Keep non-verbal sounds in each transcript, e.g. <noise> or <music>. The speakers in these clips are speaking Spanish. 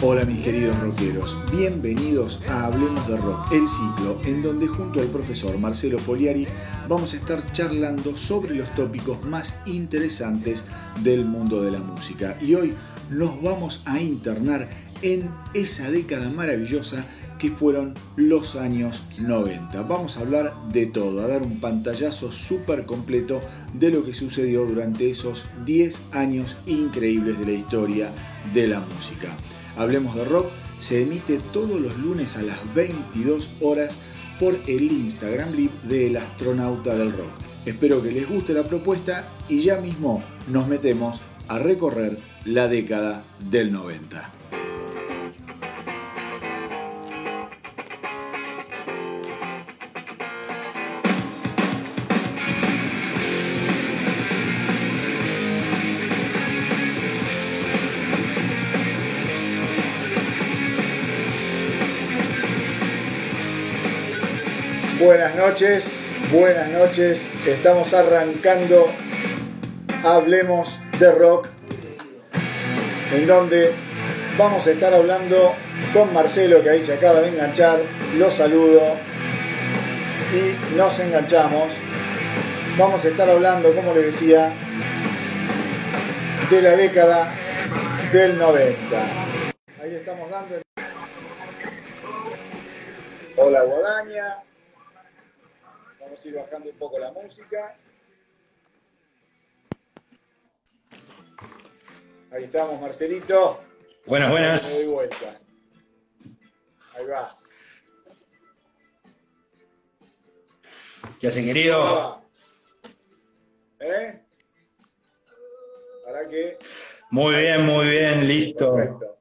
Hola mis queridos rockeros, bienvenidos a Hablemos de Rock, el ciclo en donde junto al profesor Marcelo Poliari vamos a estar charlando sobre los tópicos más interesantes del mundo de la música. Y hoy nos vamos a internar en esa década maravillosa que fueron los años 90. Vamos a hablar de todo, a dar un pantallazo súper completo de lo que sucedió durante esos 10 años increíbles de la historia de la música. Hablemos de Rock se emite todos los lunes a las 22 horas por el Instagram Live del astronauta del rock. Espero que les guste la propuesta y ya mismo nos metemos a recorrer la década del 90. Buenas noches, buenas noches. Estamos arrancando Hablemos de Rock, en donde vamos a estar hablando con Marcelo, que ahí se acaba de enganchar. Lo saludo y nos enganchamos. Vamos a estar hablando, como les decía, de la década del 90. Ahí estamos dando. Hola Guadaña. Vamos a ir bajando un poco la música. Ahí estamos, Marcelito. Buenas, buenas. Me doy vuelta. Ahí va. ¿Qué hace, querido? ¿Eh? ¿Para qué? Muy bien, muy bien, listo. Perfecto.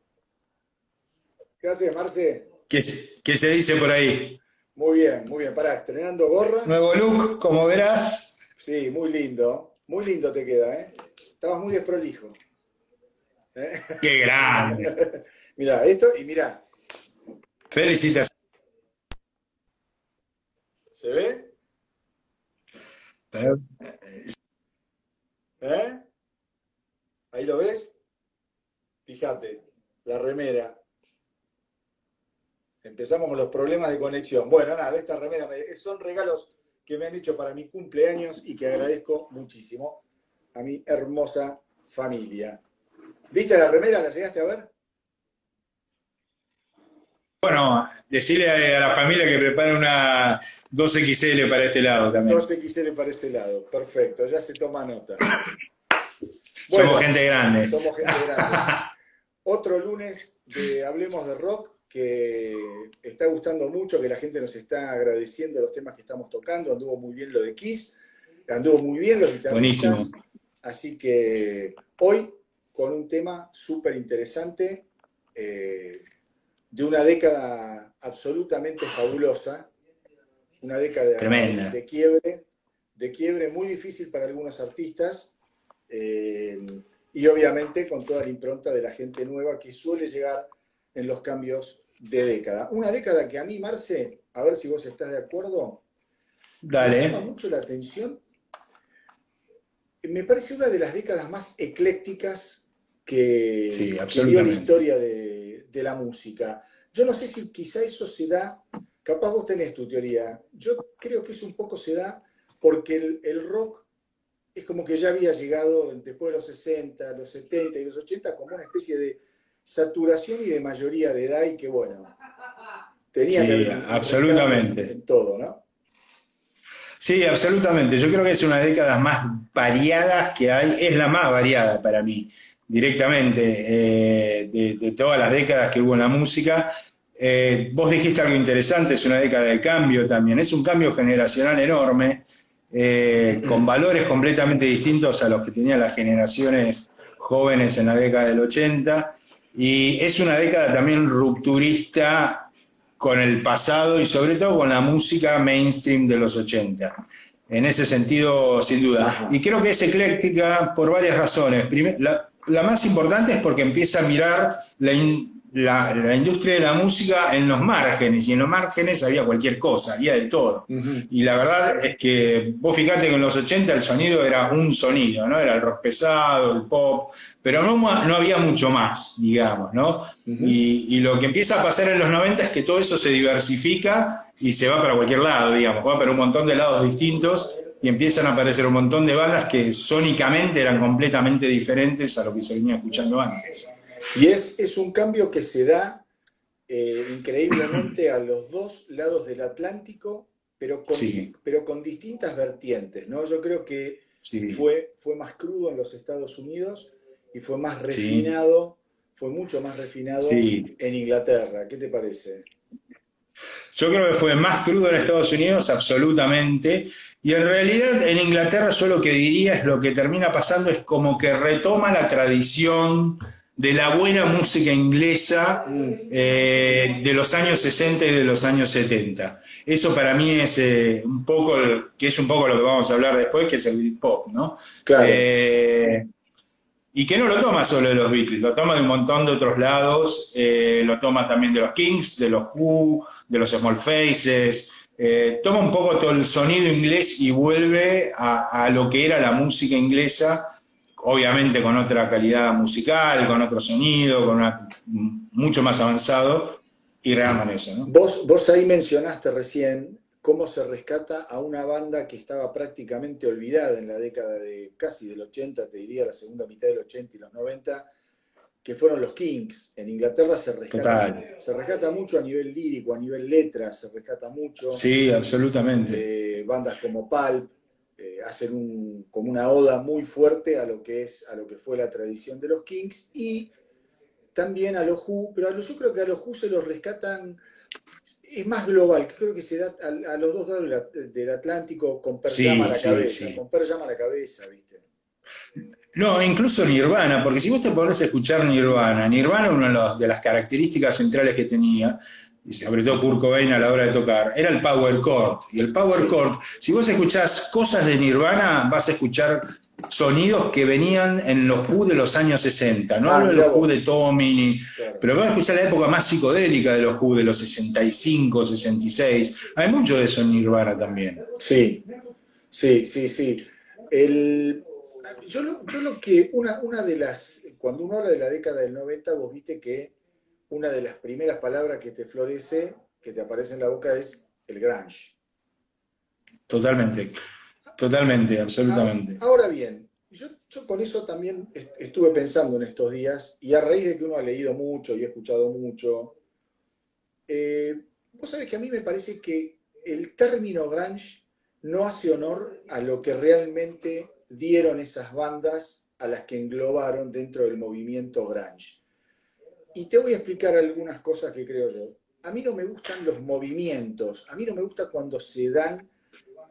¿Qué haces, Marce? ¿Qué, ¿Qué se dice por ahí? Muy bien, muy bien. Pará, estrenando gorra. Nuevo look, como verás. Sí, muy lindo. Muy lindo te queda, ¿eh? Estabas muy desprolijo. ¿Eh? ¡Qué grande! <laughs> mira, esto y mira. Felicitaciones. ¿Se ve? ¿Eh? ¿Ahí lo ves? Fíjate, la remera. Empezamos con los problemas de conexión. Bueno, nada, esta remera son regalos que me han hecho para mi cumpleaños y que agradezco muchísimo a mi hermosa familia. ¿Viste la remera? ¿La llegaste a ver? Bueno, decirle a la familia que prepare una 2XL para este lado también. 2XL para ese lado, perfecto, ya se toma nota. <coughs> somos gente grande. Somos gente grande. <laughs> Otro lunes de Hablemos de Rock que está gustando mucho, que la gente nos está agradeciendo los temas que estamos tocando. Anduvo muy bien lo de Kiss, anduvo muy bien los guitarristas. Buenísimo. Así que hoy con un tema súper interesante eh, de una década absolutamente fabulosa, una década Tremenda. de quiebre, de quiebre muy difícil para algunos artistas. Eh, y obviamente con toda la impronta de la gente nueva que suele llegar en los cambios de década. Una década que a mí, Marce, a ver si vos estás de acuerdo, Dale. me llama mucho la atención. Me parece una de las décadas más eclécticas que, Sí, que dio la historia de, de la música. Yo no sé si quizá eso se da, capaz vos tenés tu teoría, yo creo que eso un poco se da porque el, el rock es como que ya había llegado después de los 60, los 70 y los 80 como una especie de saturación y de mayoría de edad y que bueno, tenía Sí, que absolutamente. en todo, ¿no? Sí, absolutamente. Yo creo que es una de las décadas más variadas que hay, es la más variada para mí, directamente, eh, de, todas las décadas que hubo en la música. Eh, vos dijiste algo interesante, es una década de cambio también, es un cambio generacional enorme, eh, con valores completamente distintos a los que tenían las generaciones jóvenes en la década del 80, y es una década también rupturista con el pasado y sobre todo con la música mainstream de los 80. En ese sentido, sin duda. Y creo que es ecléctica por varias razones. la, la, más importante es porque empieza a mirar la, la, industria de la música en los márgenes, y en los márgenes había cualquier cosa, había de todo. Y la verdad es que vos fijate que en los 80 el sonido era un sonido, ¿no? Era el rock pesado, el pop, pero no, no había mucho más, digamos, ¿no? y, lo que empieza a pasar en los 90 es que todo eso se diversifica y se va para cualquier lado, digamos, va para un montón de lados distintos y empiezan a aparecer un montón de bandas que sónicamente eran completamente diferentes a lo que se venía escuchando antes. Y es, es un cambio que se da eh, increíblemente a los dos lados del Atlántico, pero con, pero con distintas vertientes, ¿no? Yo creo que fue, fue más crudo en los Estados Unidos y fue más refinado, fue mucho más refinado en Inglaterra. ¿Qué te parece? Yo creo que fue más crudo en Estados Unidos, absolutamente. Y en realidad en Inglaterra yo lo que diría es lo que termina pasando es como que retoma la tradición de la buena música inglesa eh, de los años 60 y de los años 70. Eso para mí es eh, un poco, que es un poco lo que vamos a hablar después, que es el pop, ¿no? Claro. Eh, y que no lo toma solo de los Beatles, lo toma de un montón de otros lados, lo toma también de los Kings, de los Who, de los Small Faces, toma un poco todo el sonido inglés y vuelve a, a lo que era la música inglesa obviamente con otra calidad musical, con otro sonido, con una, mucho más avanzado, y reaman eso. ¿no? Vos, vos ahí mencionaste recién cómo se rescata a una banda que estaba prácticamente olvidada en la década de casi del 80, te diría la segunda mitad del 80 y los 90, que fueron los Kings. En Inglaterra se rescata, se rescata mucho a nivel lírico, a nivel letra, se rescata mucho. Sí, absolutamente. Eh, bandas como Pulp, eh, hacer un, como una oda muy fuerte a lo que es a lo que fue la tradición de los Kings y también a los Who, pero a los, yo creo que a los Who se los rescatan es más global, creo que se da a, los dos lados del Atlántico con Per a la cabeza, con Per a la cabeza, ¿viste? No, incluso Nirvana, porque si vos te pones a escuchar Nirvana, Nirvana una de las características centrales que tenía y sobre todo Kurt Cobain a la hora de tocar, era el power chord. Y el power chord, si vos escuchás cosas de Nirvana, vas a escuchar sonidos que venían en los Who de los años 60, no ah, hablo de los Who de Tommy, pero vas a escuchar la época más psicodélica de los Who, de los 65, 66. Hay mucho de eso en Nirvana también. Sí, sí, sí, sí. yo, lo, yo lo que, una, una de las, cuando uno habla de la década del 90, vos viste que una de las primeras palabras que te florece, que te aparece en la boca, es el grunge. Totalmente, totalmente, absolutamente. Ahora bien, yo, con eso también estuve pensando en estos días, y a raíz de que uno ha leído mucho y ha escuchado mucho, eh, vos sabés que a mí me parece que el término grunge no hace honor a lo que realmente dieron esas bandas a las que englobaron dentro del movimiento grunge. Y te voy a explicar algunas cosas que creo yo. A mí no me gustan los movimientos, a mí no me gusta cuando se dan,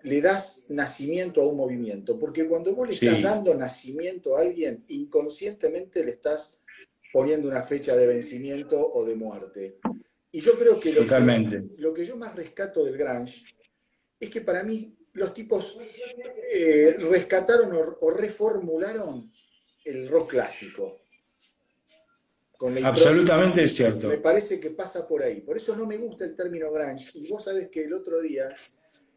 le das nacimiento a un movimiento, porque cuando vos le estás dando nacimiento a alguien, inconscientemente le estás poniendo una fecha de vencimiento o de muerte. Y yo creo que lo, Que, lo que yo más rescato del Grange es que para mí los tipos eh, rescataron o reformularon el rock clásico. Absolutamente es cierto. Me parece que pasa por ahí. Por eso no me gusta el término grunge. Y vos sabés que el otro día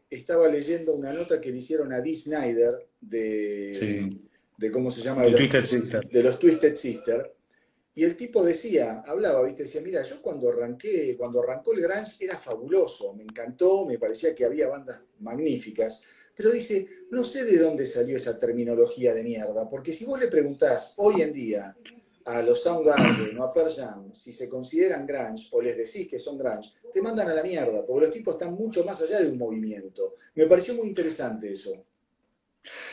estaba leyendo una nota que le hicieron a Dee Snyder de, de ¿cómo se llama? De, los, Twisted Sister. de los Twisted Sister. Y el tipo decía, hablaba, ¿viste? Decía, mira, yo cuando arranqué, cuando arrancó el grunge era fabuloso, me encantó, me parecía que había bandas magníficas. Pero dice, no sé de dónde salió esa terminología de mierda, porque si vos le preguntás hoy en día a los Soundgarden o a Pearl Jam, si se consideran grunge o les decís que son grunge, te mandan a la mierda, porque los tipos están mucho más allá de un movimiento. Me pareció muy interesante eso.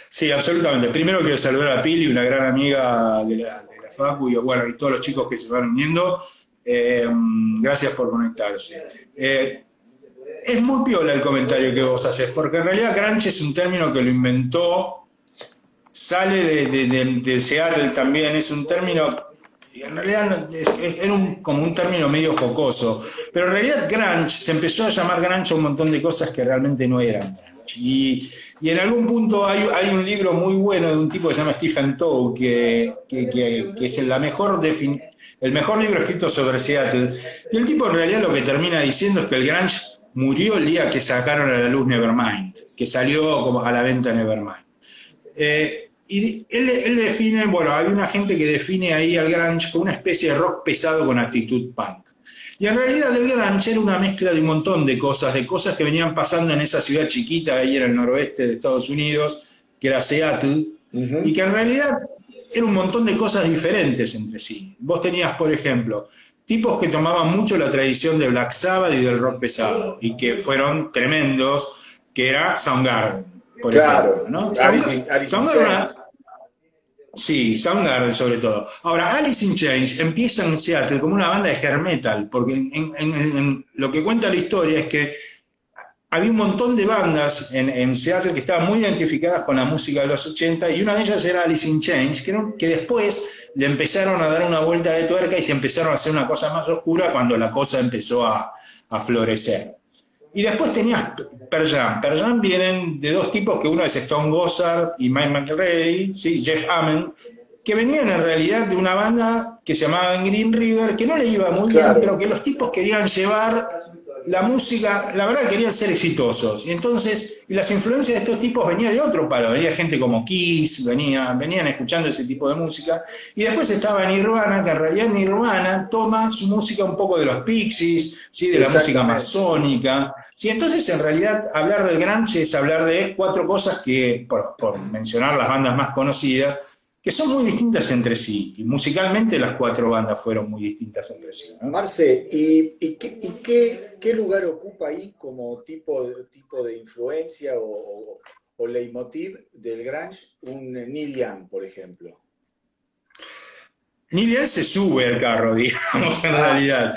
Sí, absolutamente. Primero quiero saludar a Pili, una gran amiga de la, de la Facu, y, bueno, y todos los chicos que se van uniendo. Eh, gracias por conectarse. Eh, es muy piola el comentario que vos haces, porque en realidad grunge es un término que lo inventó, sale de, Seattle también, es un término, en realidad es, como un término medio jocoso, pero en realidad grunge se empezó a llamar grunge a un montón de cosas que realmente no eran Y, en algún punto hay, hay, un libro muy bueno de un tipo que se llama Stephen Tow, que, que, es la mejor el mejor libro escrito sobre Seattle. Y el tipo en realidad lo que termina diciendo es que el grunge murió el día que sacaron a la luz Nevermind, que salió como a la venta Nevermind. Eh, y él, define, bueno, hay una gente que define ahí al grunge como una especie de rock pesado con actitud punk. Y en realidad el grunge era una mezcla de un montón de cosas, de cosas que venían pasando en esa ciudad chiquita ahí en el noroeste de Estados Unidos, que era Seattle, y que en realidad era un montón de cosas diferentes entre sí. Vos tenías, por ejemplo, tipos que tomaban mucho la tradición de Black Sabbath y del rock pesado, y que fueron tremendos, que era Soundgarden, por ejemplo. ¿no? Soundgarden, sí, Soundgarden sobre todo. Ahora, Alice in Chains empieza en Seattle como una banda de hair metal, porque en lo que cuenta la historia es que había un montón de bandas en, Seattle que estaban muy identificadas con la música de los 80 y una de ellas era Alice in Chains, que, que después le empezaron a dar una vuelta de tuerca y se empezaron a hacer una cosa más oscura cuando la cosa empezó a, florecer. Y después tenías Pearl Jam. Pearl Jam vienen de dos tipos, que uno es Stone Gossard y Mike McRae, ¿sí? Jeff Hammond, que venían en realidad de una banda que se llamaba Green River, que no le iba muy bien, pero que los tipos querían llevar la música, la verdad querían ser exitosos. Y entonces, las influencias de estos tipos venían de otro palo. Venía gente como Kiss, venía, venían escuchando ese tipo de música. Y después estaba Nirvana, que en realidad Nirvana toma su música un poco de los Pixies, ¿sí? de la música masónica. ¿sí? Entonces, en realidad, hablar del grunge es hablar de cuatro cosas que, por, por mencionar las bandas más conocidas, que son muy distintas entre sí. Y musicalmente las cuatro bandas fueron muy distintas entre sí. Marce, ¿y, qué, lugar ocupa ahí como tipo de, tipo de influencia o, leitmotiv del grunge un Neil Young, por ejemplo? Neil Young se sube al carro, <laughs> digamos, en ah, realidad.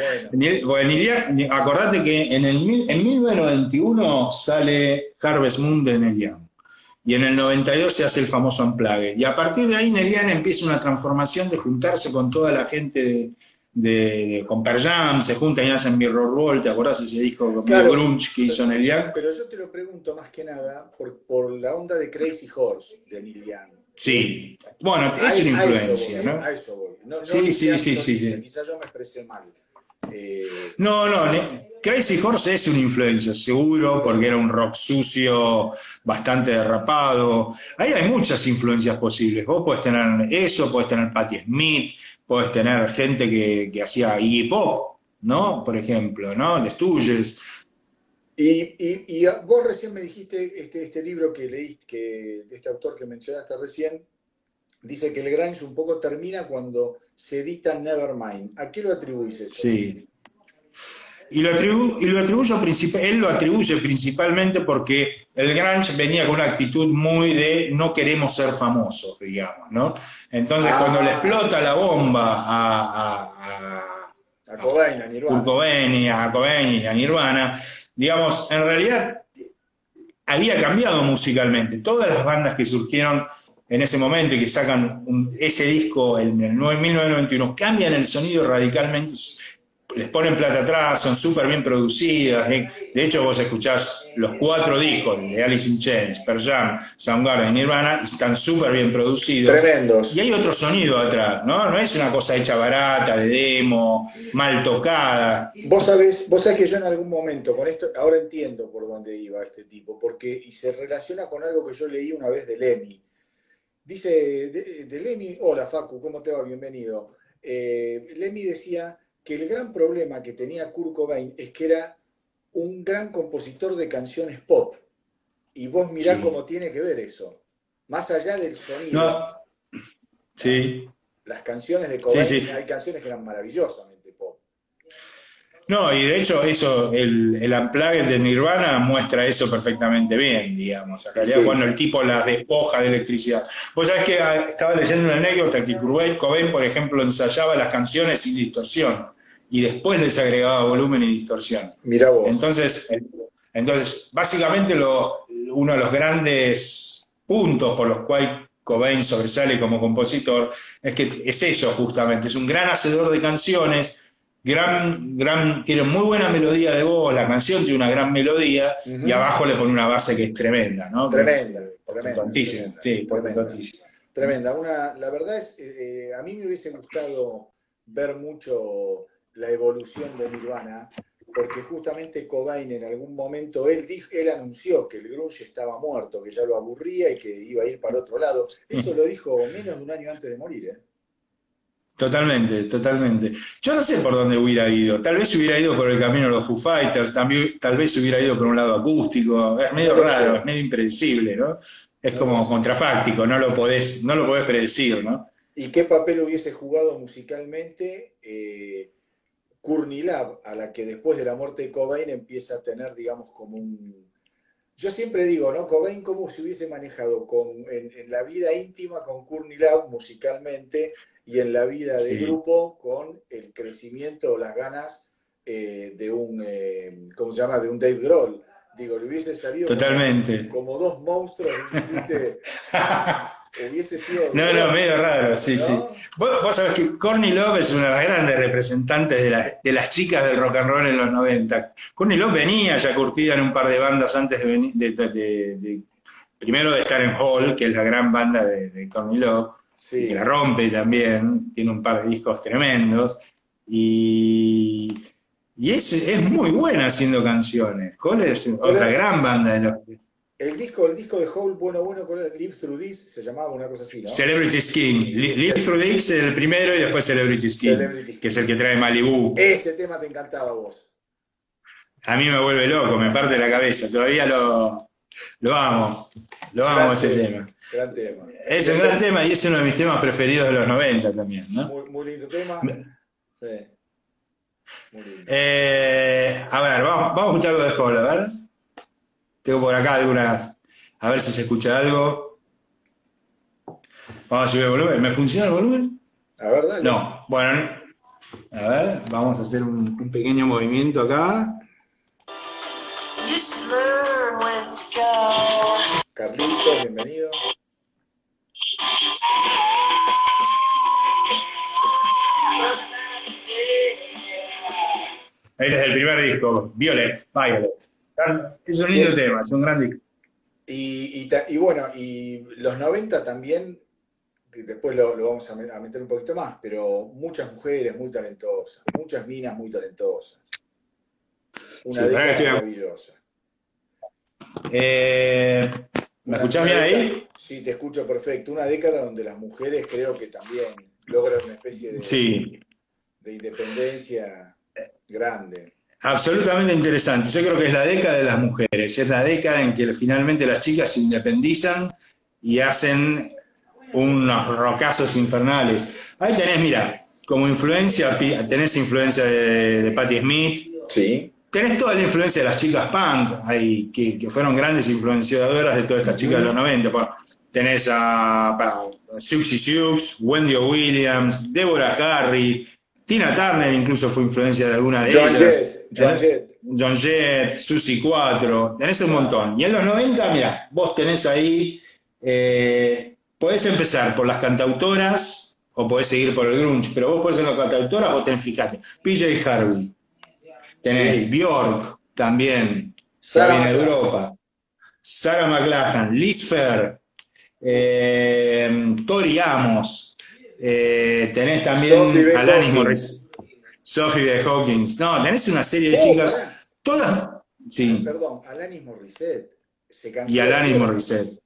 acordate que en, el, en 1991 sale Harvest Moon de Neil Young y en el 92 se hace el famoso Unplugged. Y a partir de ahí Nelian empieza una transformación de juntarse con toda la gente de, con Per Jam, se juntan y hacen Mirror Ball, ¿te acordás ese disco claro, grunge que hizo Nelian? Pero yo te lo pregunto más que nada por, por la onda de Crazy Horse de Neil Sí, bueno, es una influencia, ¿no? A eso voy. No, sí, sí, sí, sí, Quizás yo me expresé mal. Eh, no, no, Crazy Horse es una influencia, seguro, porque era un rock sucio, bastante derrapado. Ahí hay muchas influencias posibles. Vos podés tener eso, podés tener Patti Smith, podés tener gente que, hacía Iggy Pop, ¿no? Por ejemplo, ¿no? Les Tuyes. Y, vos recién me dijiste este, este libro que leíste, que, de este autor que mencionaste recién, dice que el grunge un poco termina cuando se edita Nevermind. ¿A qué lo atribuís eso? Sí. Y lo, y lo atribuyo él lo atribuye principalmente porque el grunge venía con una actitud muy de no queremos ser famosos, digamos, ¿no? Entonces cuando le ah. explota la bomba a, a, a, Cobain, a Nirvana. a Cobain a Nirvana, digamos, en realidad había cambiado musicalmente. Todas las bandas que surgieron en ese momento y que sacan ese disco en el 1991, cambian el sonido radicalmente, les ponen plata atrás, son súper bien producidas. ¿eh? De hecho, vos escuchás los cuatro discos de Alice in Chains, Pearl Jam, Soundgarden y Nirvana, y están súper bien producidos. Tremendos. Y hay otro sonido atrás, ¿no? No es una cosa hecha barata, de demo, mal tocada. Vos sabés, vos sabés que yo en algún momento, con esto, ahora entiendo por dónde iba este tipo, porque, y se relaciona con algo que yo leí una vez de Lemmy Dice de, Lemmy, hola Facu, ¿cómo te va? Bienvenido. Eh, Lemmy decía que el gran problema que tenía Kurt Cobain es que era un gran compositor de canciones pop. Y vos mirá cómo tiene que ver eso. Más allá del sonido. Sí. Las canciones de Cobain, hay canciones que eran maravillosamente pop. No, y de hecho eso, el, el unplugged de Nirvana muestra eso perfectamente bien, digamos. En realidad cuando el tipo la despoja de electricidad. Vos sabés que ah, estaba leyendo una anécdota que Cobain, por ejemplo, ensayaba las canciones sin distorsión y después les agregaba volumen y distorsión. Mira vos. Entonces, entonces básicamente lo, uno de los grandes puntos por los cuales Cobain sobresale como compositor es que es eso justamente, es un gran hacedor de canciones gran, gran, tiene muy buena melodía de voz, la canción tiene una gran melodía y abajo le pone una base que es tremenda, ¿no? Tremenda, tremenda, sí, tremenda. Tremenda. Una, la verdad es, eh, a mí me hubiese gustado ver mucho la evolución de Nirvana, porque justamente Cobain en algún momento, él, dijo, él anunció que el grunge estaba muerto, que ya lo aburría y que iba a ir para otro lado. Eso lo dijo menos de un año antes de morir. ¿eh? Totalmente, totalmente. Yo no sé por dónde hubiera ido. Tal vez hubiera ido por el camino de los Foo Fighters, también, tal vez hubiera ido por un lado acústico. Es medio raro, es medio impredecible, ¿no? Es como contrafáctico, no lo podés, no lo podés predecir, ¿no? ¿Y qué papel hubiese jugado musicalmente eh, Courtney Love, a la que después de la muerte de Cobain empieza a tener, digamos, como un... Yo siempre digo, ¿no? Cobain cómo se hubiese manejado con, en, la vida íntima con Courtney Love musicalmente y en la vida de grupo con el crecimiento o las ganas eh, de un, eh, ¿cómo se llama? De un Dave Grohl. Digo, le hubiese salido Totalmente. Como, dos monstruos, <laughs> hubiese sido... No, no, medio raro, sí, sí. Vos, sabés que Courtney Love es una de las grandes representantes de, las chicas del rock and roll en los 90. Courtney Love venía ya curtida en un par de bandas antes de venir, de, primero de estar en Hall, que es la gran banda de, de Courtney Love, Sí. la rompe también, tiene un par de discos tremendos. Y, y es, es muy buena haciendo canciones. Cole es otra gran banda de los el disco, el disco de Hole, bueno, bueno, con Live Through This, se llamaba una cosa así, ¿no? Celebrity Skin. Live Through This es el primero y después Celebrity Skin, que es el que trae Malibu. Ese tema te encantaba a vos. A mí me vuelve loco, me parte la cabeza. Todavía lo, lo amo. Lo amo ese tema. Gran tema. Es un gran tema y es uno de mis temas preferidos de los 90 también, ¿no? Muy, lindo tema. Sí. Muy lindo. Eh, a ver, vamos, vamos a escuchar algo de Hall, a ver. Tengo por acá algunas. A ver si se escucha algo. Vamos a subir el volumen. ¿Me funciona el volumen? A ver, dale. No. Bueno, a ver, vamos a hacer un, un pequeño movimiento acá. Carlitos, bienvenido. Ahí es el primer disco, Violet, Violet. Es un lindo tema, es un gran disco. Y, y, bueno, y los 90 también, después lo, vamos a meter un poquito más, pero muchas mujeres muy talentosas, muchas minas muy talentosas. Una década maravillosa. Eh, ¿Me escuchás bien ahí? Sí, te escucho perfecto. Una década donde las mujeres creo que también logran una especie de, sí. de independencia grande. Absolutamente interesante. Yo creo que es la década de las mujeres. Es la década en que finalmente las chicas se independizan y hacen unos rocazos infernales. Ahí tenés, mira, como influencia, tenés influencia de, de Patti Smith. Sí tenés toda la influencia de las chicas punk, ahí, que, fueron grandes influenciadoras de todas estas chicas de los 90. tenés a, a Suxy Sux, Wendy Williams, Deborah Harry, Tina Turner incluso fue influencia de alguna de ellas. John Jett. John Jett, Susie 4, tenés un montón. Y en los 90, mira, vos tenés ahí, eh, podés empezar por las cantautoras o podés seguir por el grunge, pero vos podés ser la cantautora, vos tenés, fíjate, PJ Harvey, Tenés Bjork también, Sarah de Europa. Sarah McLachlan, Liz Fair, eh, Tori Amos. Eh, tenés también Alanis Morris, Sophie de Hawkins. No, tenés una serie de oh, chicas. Todas. Sí. Perdón, Alanis Morissette. Se y Alanis Morissette.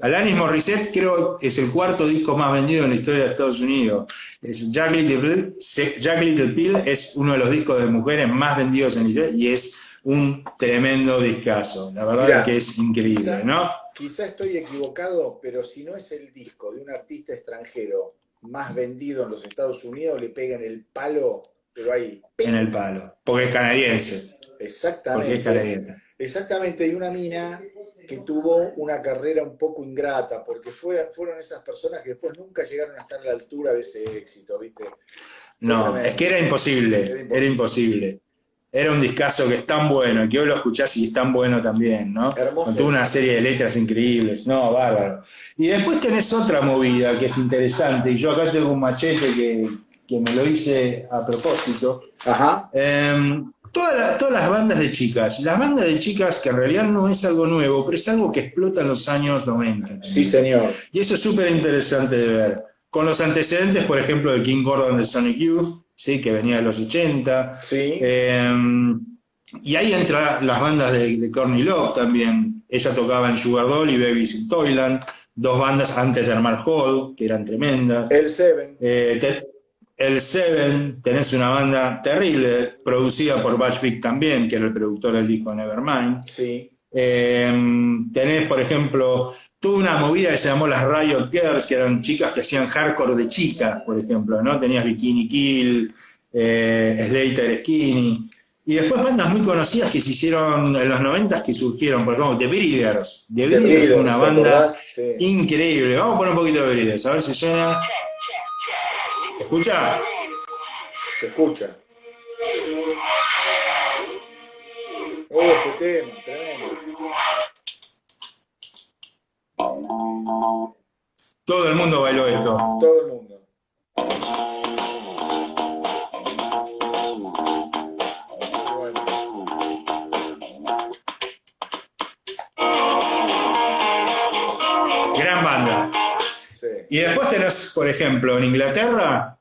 Alanis Morissette creo es el cuarto disco más vendido en la historia de Estados Unidos. Es Jack, Little Pill, es uno de los discos de mujeres más vendidos en historia y es un tremendo discazo. La verdad es que es increíble, ¿no? Quizá estoy equivocado, pero si no es el disco de un artista extranjero más vendido en los Estados Unidos le pega en el palo, pero ahí. En el palo, porque es canadiense. Exactamente. Porque es canadiense. Exactamente, y una mina que tuvo una carrera un poco ingrata, porque fue, fueron esas personas que después nunca llegaron a estar a la altura de ese éxito, ¿viste? No, es que era imposible, era imposible. Era un discazo que es tan bueno, que hoy lo escuchás y es tan bueno también, ¿no? Hermoso. Con una serie de letras increíbles, no, bárbaro. Y después tenés otra movida que es interesante, y yo acá tengo un machete que, que me lo hice a propósito. Ajá. Em, toda la- todas las bandas de chicas, las bandas de chicas que en realidad no es algo nuevo, pero es algo que explota en los años 90. Sí, señor. Y eso es súper interesante de ver. Con los antecedentes, por ejemplo, de King Gordon de Sonic Youth, ¿sí? que venía de los 80. Sí. Eh, y ahí entran las bandas de, de Courtney Love también. Ella tocaba en Sugar Doll y Babies in Toyland, dos bandas antes de armar Hall, que eran tremendas. el Seven. Eh, te- el Seven, tenés una banda terrible, producida por Butch Vig también, que era el productor del disco Nevermind. Sí. Eh, tenés, por ejemplo, toda una movida que se llamó las Riot Girls, que eran chicas que hacían hardcore de chicas, por ejemplo, ¿no? Tenías Bikini Kill, eh, Slater Skinny. Y después bandas muy conocidas que se hicieron en los 90 que surgieron, por ejemplo, The Breeders. The The Breeders fue una ¿te banda? Sí. increíble. Vamos a poner un poquito de Breeders, a ver si suena. ¿Se escucha? Se escucha. Oh, este tema, tremendo. Todo el mundo bailó esto. Todo el mundo. Y después tenés, por ejemplo, en Inglaterra,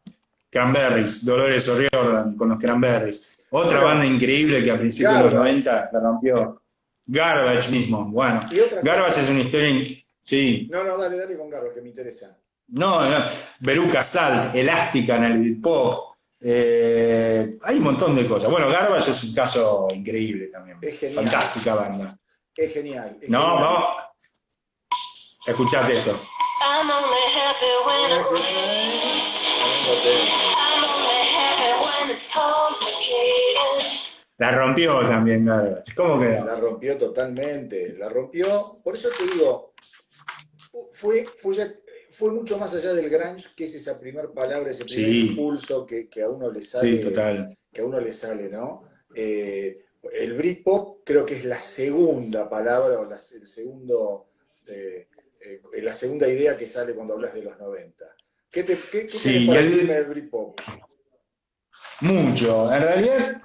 Cranberries, Dolores O'Riordan con los Cranberries. Otra banda increíble que a principios de los Garbage. 90 la rompió. Garbage mismo, bueno. Garbage es una historia, sí. No, no, dale, dale con Carlos, que me interesa. No, no. Veruca Salt, Elástica en el beat pop. Eh, hay un montón de cosas. Bueno, Garbage es un caso increíble también. Es genial. Fantástica banda. Es genial. es No, genial. vamos. Escuchate esto. I'm only happy when it rains. I'm only happy when it's complicated. La rompió también Garbage. ¿Cómo que? La rompió totalmente, la rompió. Por eso te digo, fue, fue, ya- fue mucho más allá del grunge, que es esa primera palabra, ese primer Sí. impulso que, que a uno le sale. Sí, total. Que a uno le sale, ¿no? Eh, el Britpop creo que es la segunda palabra o la, el segundo, eh, eh, la segunda idea que sale cuando hablas de los 90. ¿Qué te, qué, qué Sí, el- del Britpop? Mucho. En realidad,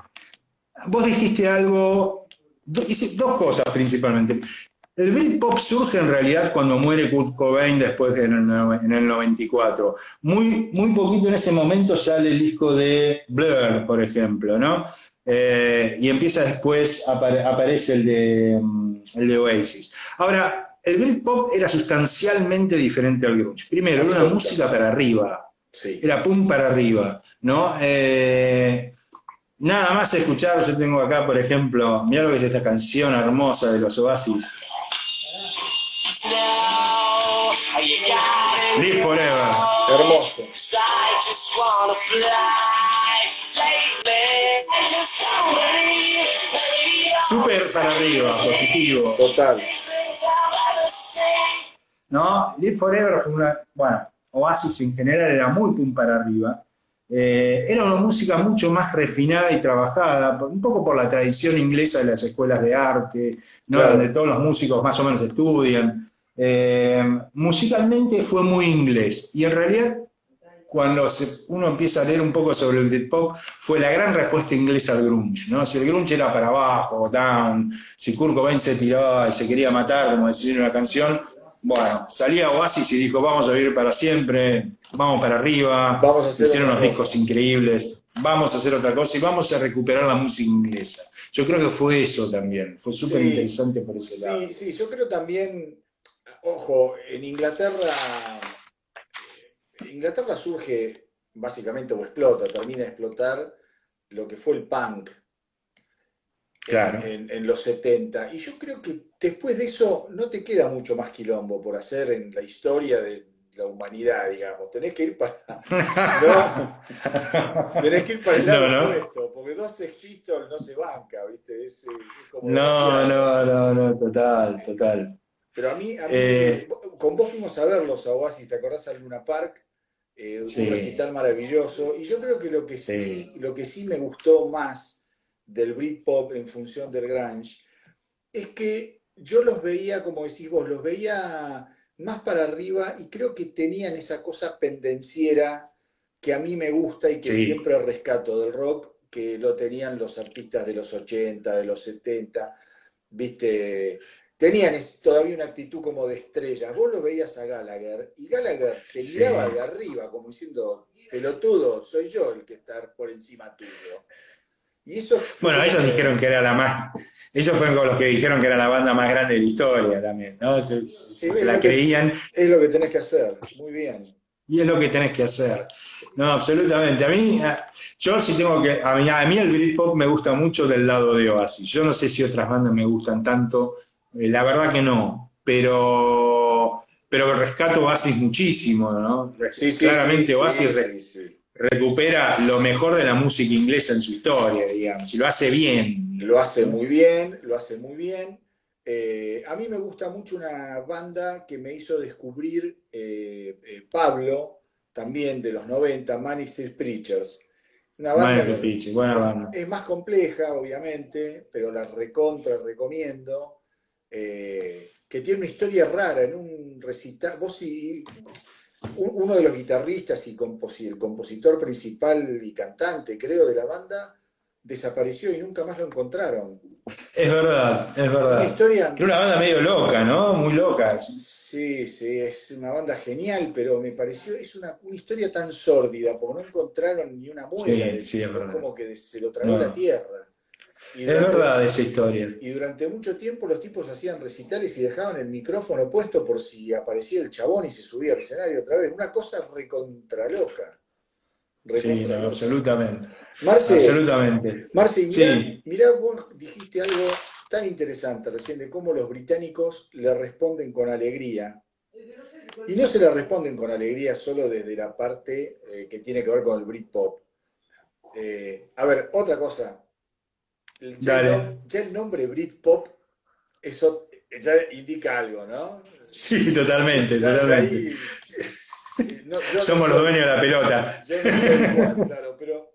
vos dijiste algo, do- hice dos cosas principalmente. El Britpop surge en realidad cuando muere Kurt Cobain después de- en el, en el 94. Muy, muy poquito en ese momento sale el disco de Blur, por ejemplo, ¿no? Eh, y empieza después, apare- aparece el de, mm, el de Oasis. Ahora, el Britpop era sustancialmente diferente al grunge. Primero, era una música para arriba Sí. era pum para arriba, ¿no? Eh, nada más escuchar, yo tengo acá, por ejemplo, mira lo que es esta canción hermosa de los Oasis. Live Forever. Hermoso. Súper para arriba, positivo, Total. ¿No? Live Forever fue una, bueno, Oasis en general era muy pum para arriba. Eh, era una música mucho más refinada y trabajada, un poco por la tradición inglesa de las escuelas de arte, ¿no? Claro. donde todos los músicos más o menos estudian. Eh, musicalmente fue muy inglés y en realidad cuando se- uno empieza a leer un poco sobre el Britpop fue la gran respuesta inglesa al grunge, ¿no? Si el grunge era para abajo, down, si Kurt Cobain se tiraba y se quería matar, como decía en una canción, bueno, salía Oasis y dijo, vamos a vivir para siempre, vamos para arriba, Vamos a hacer hicieron unos discos increíbles, vamos a hacer otra cosa y vamos a recuperar la música inglesa. Yo creo que fue eso también, fue súper Sí. interesante por ese lado. Sí, sí, yo creo también, ojo, en Inglaterra, eh, Inglaterra surge básicamente o explota, termina de explotar lo que fue el punk en- Claro. en, en los 70. Y yo creo que después de eso no te queda mucho más quilombo por hacer en la historia de la humanidad, digamos. Tenés que ir para. <laughs> No, tenés que ir para el lado No, no. opuesto, porque 12 Pistols no se banca, ¿viste? Es, es como No, no, no, no, total, total. Pero a mí, a mí Eh, con vos fuimos a verlos a Oasis, ¿te acordás al Luna Park? Eh, Sí. Un recital maravilloso. Y yo creo que lo que sí, Sí. lo que sí me gustó más del Britpop en función del grunge es que yo los veía, como decís vos, los veía más para arriba y creo que tenían esa cosa pendenciera que a mí me gusta y que Sí. siempre rescato del rock, que lo tenían los artistas de los 80, de los 70, viste, tenían todavía una actitud como de estrella. Vos lo veías a Gallagher y Gallagher Sí. miraba de arriba como diciendo, pelotudo, soy yo el que está por encima tuyo. Y eso Bueno, ellos dijeron que era la más. Ellos fueron con los que dijeron que era la banda más grande de la historia también, ¿no? Se, se- se la creían es lo que tenés que hacer. Muy bien. y es lo que tenés que hacer. No, absolutamente. A mí, yo sí tengo que. A mí, a mí el Britpop me gusta mucho del lado de Oasis. Yo no sé si otras bandas me gustan tanto. eh, la verdad que no. Pero. Pero rescato Oasis muchísimo, ¿no? Sí, sí, Claramente sí, Oasis. Recupera lo mejor de la música inglesa en su historia, digamos, y lo hace bien. Lo hace muy bien, lo hace muy bien. Eh, a mí me gusta mucho una banda que me hizo descubrir eh, eh, Pablo, también de los 90, Manic Street Preachers. Una banda que- Preachers, buena banda. Es más compleja, obviamente, pero la recontra recomiendo. que tiene una historia rara en un recital. Vos un- uno de los guitarristas y el compositor principal y cantante, creo, de la banda, desapareció y nunca más lo encontraron. Es verdad, es Una verdad. historia. Era una banda medio loca, ¿no? Muy loca. Sí, sí, es una banda genial, pero me pareció, es una, una historia tan sórdida, porque no encontraron ni una muela. Sí, del sí, es tipo, verdad. como que se lo tragó No. la tierra. Y Es verdad esa historia. Y durante mucho tiempo los tipos hacían recitales y dejaban el micrófono puesto por si aparecía el chabón y se subía al escenario otra vez. Una cosa recontraloca. Sí, Recontra no, loca. absolutamente. Marce, Absolutamente. Marce, mirá, Sí. mirá, vos dijiste algo tan interesante recién de cómo los británicos le responden con alegría. Y no se le responden con alegría solo desde la parte eh, que tiene que ver con el Britpop. Eh, a ver, otra cosa. Ya el, ya el nombre Britpop eso ya indica algo, ¿no? Sí, totalmente, totalmente. ahí, eh, no- yo no Somos los dueños de la pelota. yo no igual, claro, pero,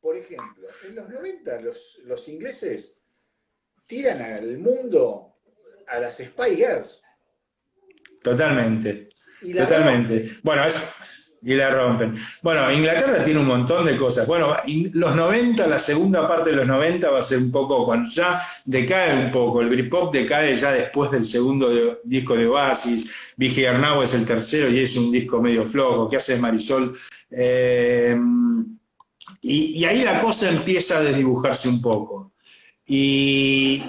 por ejemplo, en los 90 los, los ingleses tiran al mundo a las Spy Girls. Totalmente. La Totalmente. Bueno, es, y la rompen. Bueno, Inglaterra tiene un montón de cosas. Bueno, los 90, la segunda parte de los 90 va a ser un poco, cuando ya decae un poco, el Britpop decae ya después del segundo disco de Oasis, Vigi Arnau es el tercero y es un disco medio flojo, ¿qué hace Marisol? Eh, y ahí la cosa empieza a desdibujarse un poco. Y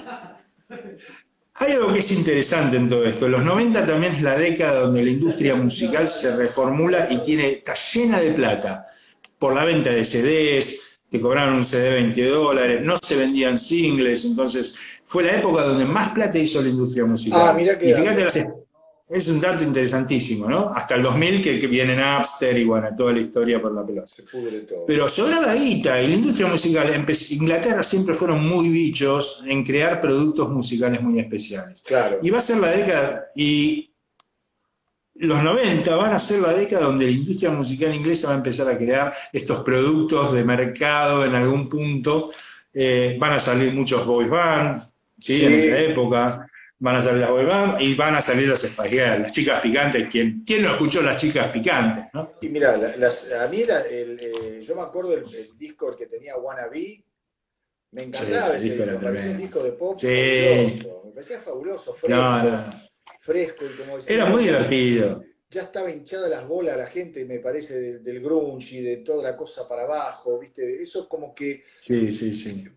hay algo que es interesante en todo esto. Los 90 también es la década donde la industria musical se reformula y tiene, está llena de plata por la venta de CDs, te cobraron un CD 20 dólares, no se vendían singles, entonces fue la época donde más plata hizo la industria musical. Ah, mirá qué y fíjate, las- es un dato interesantísimo, ¿no? Hasta el 2000 que, que viene Napster y bueno, toda la historia por la pelota. Se pudre todo. Pero sobraba guita y la industria musical, Inglaterra siempre fueron muy bichos en crear productos musicales muy especiales. claro. Y va a ser la década, y los 90 van a ser la década donde la industria musical inglesa va a empezar a crear estos productos de mercado en algún punto. Eh, van a salir muchos boy bands, ¿sí? Sí. En esa época. Van a salir las boy bands y van a salir las Girls, las chicas picantes. ¿Quién, quién no escuchó las chicas picantes? ¿no? Y mira, las, a mí la- el, eh, yo me acuerdo el, el disco que tenía Wannabe, me encantaba Sí, ese disco me parecía un disco de pop Sí. fabuloso, me parecía fabuloso, fresco, No, no. fresco y como decía, Era muy divertido. ya estaba hinchada las bolas la gente, me parece, del, del grunge y de toda la cosa para abajo, ¿viste? Eso como que Sí, sí, sí.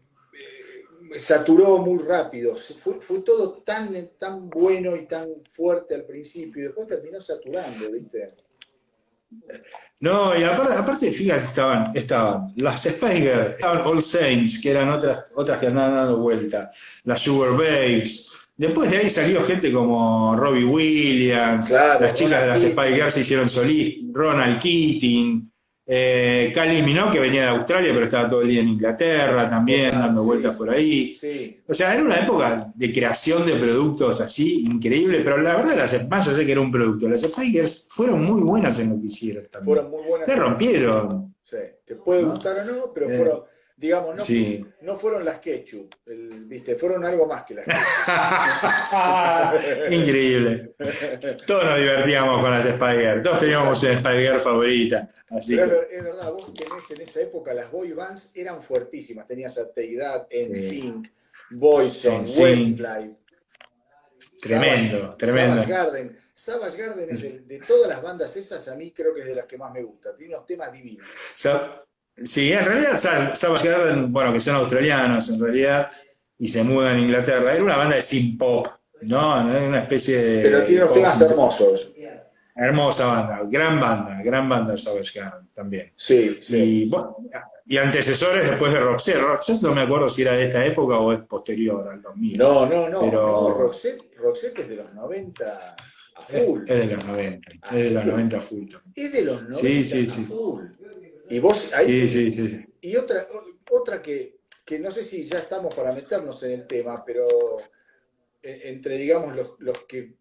Saturó muy rápido, fue, fue todo tan, tan bueno y tan fuerte al principio y después terminó saturando, ¿viste? No, y aparte, aparte fíjate, estaban, estaban las Spice Girls, estaban All Saints, que eran otras, otras que andaban dando vuelta, las Sugar Babes, Después de ahí salió gente como Robbie Williams, Claro, las chicas de las Girls se hicieron solistas, Ronald Keating, eh, Minogue, que venía de Australia, pero estaba todo el día en Inglaterra también, dando sí. vueltas por ahí. Sí, O sea, era una época de creación de productos así, increíble, pero la verdad, las, más allá de que era un producto, las Spy Girls fueron muy buenas en lo que hicieron también. fueron muy buenas. Se rompieron. Sí, te puede ¿No? gustar o no, pero Eh, fueron, digamos, no, sí. no fueron las ketchup, el- viste, fueron algo más que las ketchup. <laughs> Increíble. Todos nos divertíamos con las Girls. Todos teníamos una Girl favorita. Así Pero es, que, ver- es verdad, vos tenés en esa época las boy bands eran fuertísimas. Tenías a Teidad, NSYNC, Boyzone, NSYNC. Westlife. Tremendo, Savage- tremendo. Savage Garden. Savage Garden es de, de todas las bandas esas, a mí creo que es de las que más me gusta. Tiene unos temas divinos. Sí, en realidad Sa- Savage Garden, bueno, que son australianos en realidad, y se mudan a Inglaterra, era una banda de synth pop, ¿no? Una especie de. Pero tiene unos temas hermosos. Hermosa banda, gran banda, gran banda Savage Garden también. Sí, sí. Y, bueno, y antecesores después de Roxette. Roxette no me acuerdo si era de esta época o es posterior al 2000. No, no, no, Pero- no, Roxette, Roxette es de los 90 a full. es de los 90, es de los 90 full. también. Es de los 90 Sí, sí, a sí. Y vos ahí Sí, sí, sí. Y otra, otra que, que no sé si ya estamos para meternos en el tema, pero eh, entre, digamos, los, los que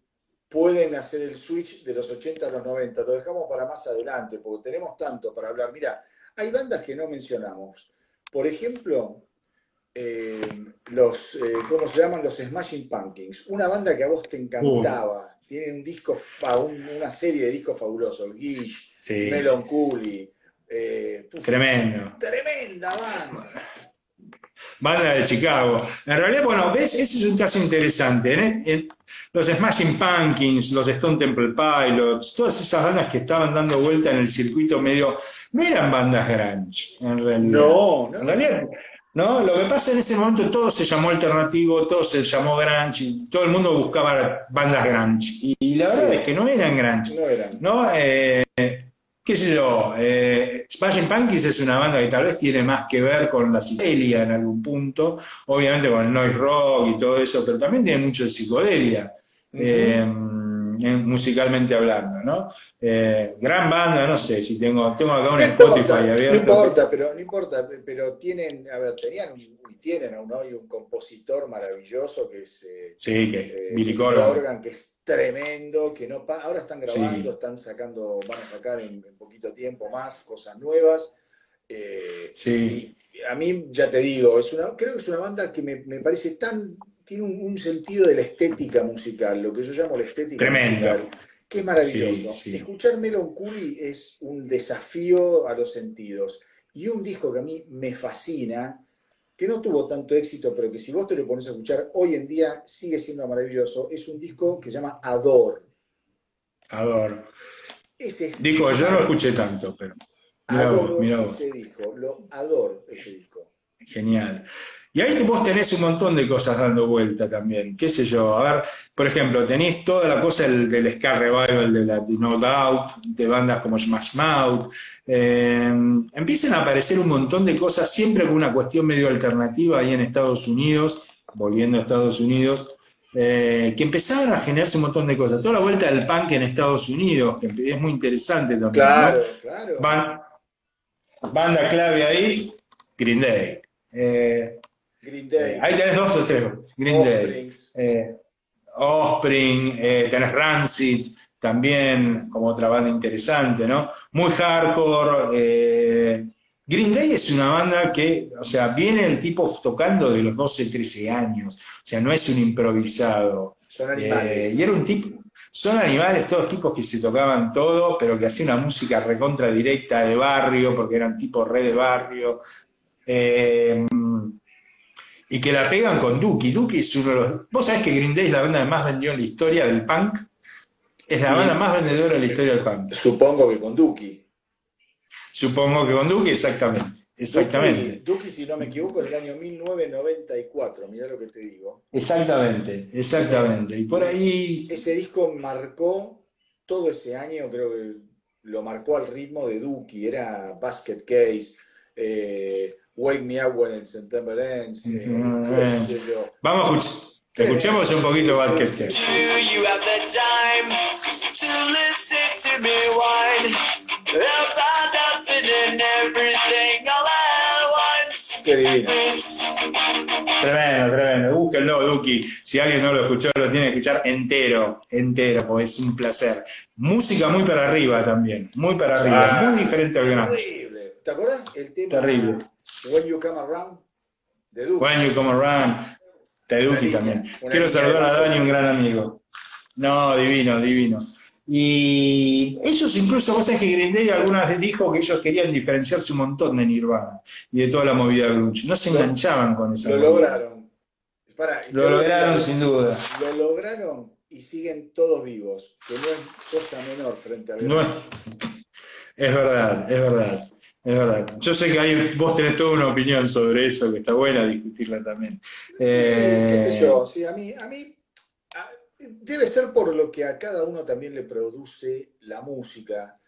pueden hacer el switch de los 80 a los 90, lo dejamos para más adelante, porque tenemos tanto para hablar. Mira, hay bandas que no mencionamos. Por ejemplo, eh, los, eh, ¿cómo se llaman? Los Smashing Pumpkins. Una banda que a vos te encantaba. Tiene un disco, una serie de discos fabulosos. Gish, Sí, Melon Cooley. Eh, puf, Tremendo. Tremenda banda. Banda de Chicago. En realidad, bueno, ves, ese es un caso interesante. ¿eh? Los Smashing Pumpkins, los Stone Temple Pilots, todas esas bandas que estaban dando vuelta en el circuito medio, no eran bandas grunge, en realidad. No, no. En realidad, no, lo que pasa en ese momento todo se llamó alternativo, todo se llamó grunge, y todo el mundo buscaba bandas grunge. Y, y la verdad Sí. es que no eran grunge. No eran. ¿no? Eh, qué sé yo, eh, Smashing Pumpkins es una banda que tal vez tiene más que ver con la psicodelia en algún punto, obviamente con el noise rock y todo eso, pero también tiene mucho de psicodelia, eh, musicalmente hablando, ¿no? Eh, gran banda, no sé, si tengo, tengo acá un No Spotify importa, no abierto. importa, pero no importa, pero tienen, a ver, tenían un- y tienen aún hoy un compositor maravilloso que es eh, Sí, que eh, Billy Corgan. Que es tremendo, que no ahora están grabando, Sí. están sacando, van a sacar en, en poquito tiempo más cosas nuevas. eh, Sí. y a mí, ya te digo, es una, creo que es una banda que me, me parece tan, tiene un, un sentido de la estética musical, lo que yo llamo la estética Tremendo. musical, que es maravilloso. Sí, sí. Escuchar Melon Cooley es un desafío a los sentidos. Y un disco que a mí me fascina, que no tuvo tanto éxito, pero que si vos te lo pones a escuchar hoy en día sigue siendo maravilloso, es un disco que se llama Ador. Adoro. Ese es Digo, yo no escuché tanto, pero mira vos, mira vos. ese disco, lo adoro ese disco. Genial. Y ahí vos tenés un montón de cosas dando vuelta también. ¿Qué sé yo? A ver, por ejemplo, tenés toda la cosa del, del Ska Revival, de, la, de No Doubt, de bandas como Smash Mouth. Eh, empiezan a aparecer un montón de cosas, siempre con una cuestión medio alternativa ahí en Estados Unidos, volviendo a Estados Unidos, eh, que empezaron a generarse un montón de cosas. Toda la vuelta del punk en Estados Unidos, que es muy interesante también. ¿no? Claro, claro. Ban- banda clave ahí, Green Day. Eh, Green Day, ahí tenés dos o tres. Green Day. Eh, Offspring, eh, tenés Rancid, también como otra banda interesante, ¿no? Muy hardcore. eh, Green Day es una banda que, o sea, viene el tipo tocando de los 12, 13 años, o sea, no es un improvisado. Son Eh, animales. y era un tipo, son animales, todos tipos que se tocaban todo, pero que hacían una música recontra directa de barrio, porque eran tipos re de barrio. Eh, y que la pegan con Duki. Duki es uno de los. ¿Vos sabés que Green Day es la banda más vendió en la historia del punk? Es la Sí. banda más vendedora de la historia del punk. Supongo que con Duki. Supongo que con Duki, exactamente. Exactamente. Duki, Duki, si no me equivoco, es del año 1994, mirá lo que te digo. Exactamente, exactamente. Y por ahí. Ese disco marcó todo ese año, creo que lo marcó al ritmo de Duki, era Basket Case, eh, Wake Me Up When September Ends, eh. Vamos a escuchar. Escuchemos un poquito Bad. Do you have the time to listen to me whine about nothing and everything all at once? Qué divino. Tremendo, tremendo. Búsquenlo, Duki. Si alguien no lo escuchó, lo tiene que escuchar entero, entero, porque es un placer. Música muy para arriba también, muy para arriba, Ah. muy diferente al. Terrible. ¿Te acordás el tema Terrible. When You Come Around de Duke? When you come around, de Duki también. Quiero saludar a Dani, un gran amigo. No, divino, divino. Y ellos incluso, vos sabés que Green Day alguna vez dijo que ellos querían diferenciarse un montón de Nirvana y de toda la movida grunge. No se enganchaban con esa Lo movida. lograron. Pará, Lo lograron lo- sin duda. Lo lograron y siguen todos vivos, que no es cosa menor frente al No grunge. es verdad, es verdad, es verdad. Yo sé que ahí vos tenés toda una opinión sobre eso, que está buena discutirla también. Sí, Eh, qué sé yo, sí, a mí, a mí a- debe ser por lo que a cada uno también le produce la música.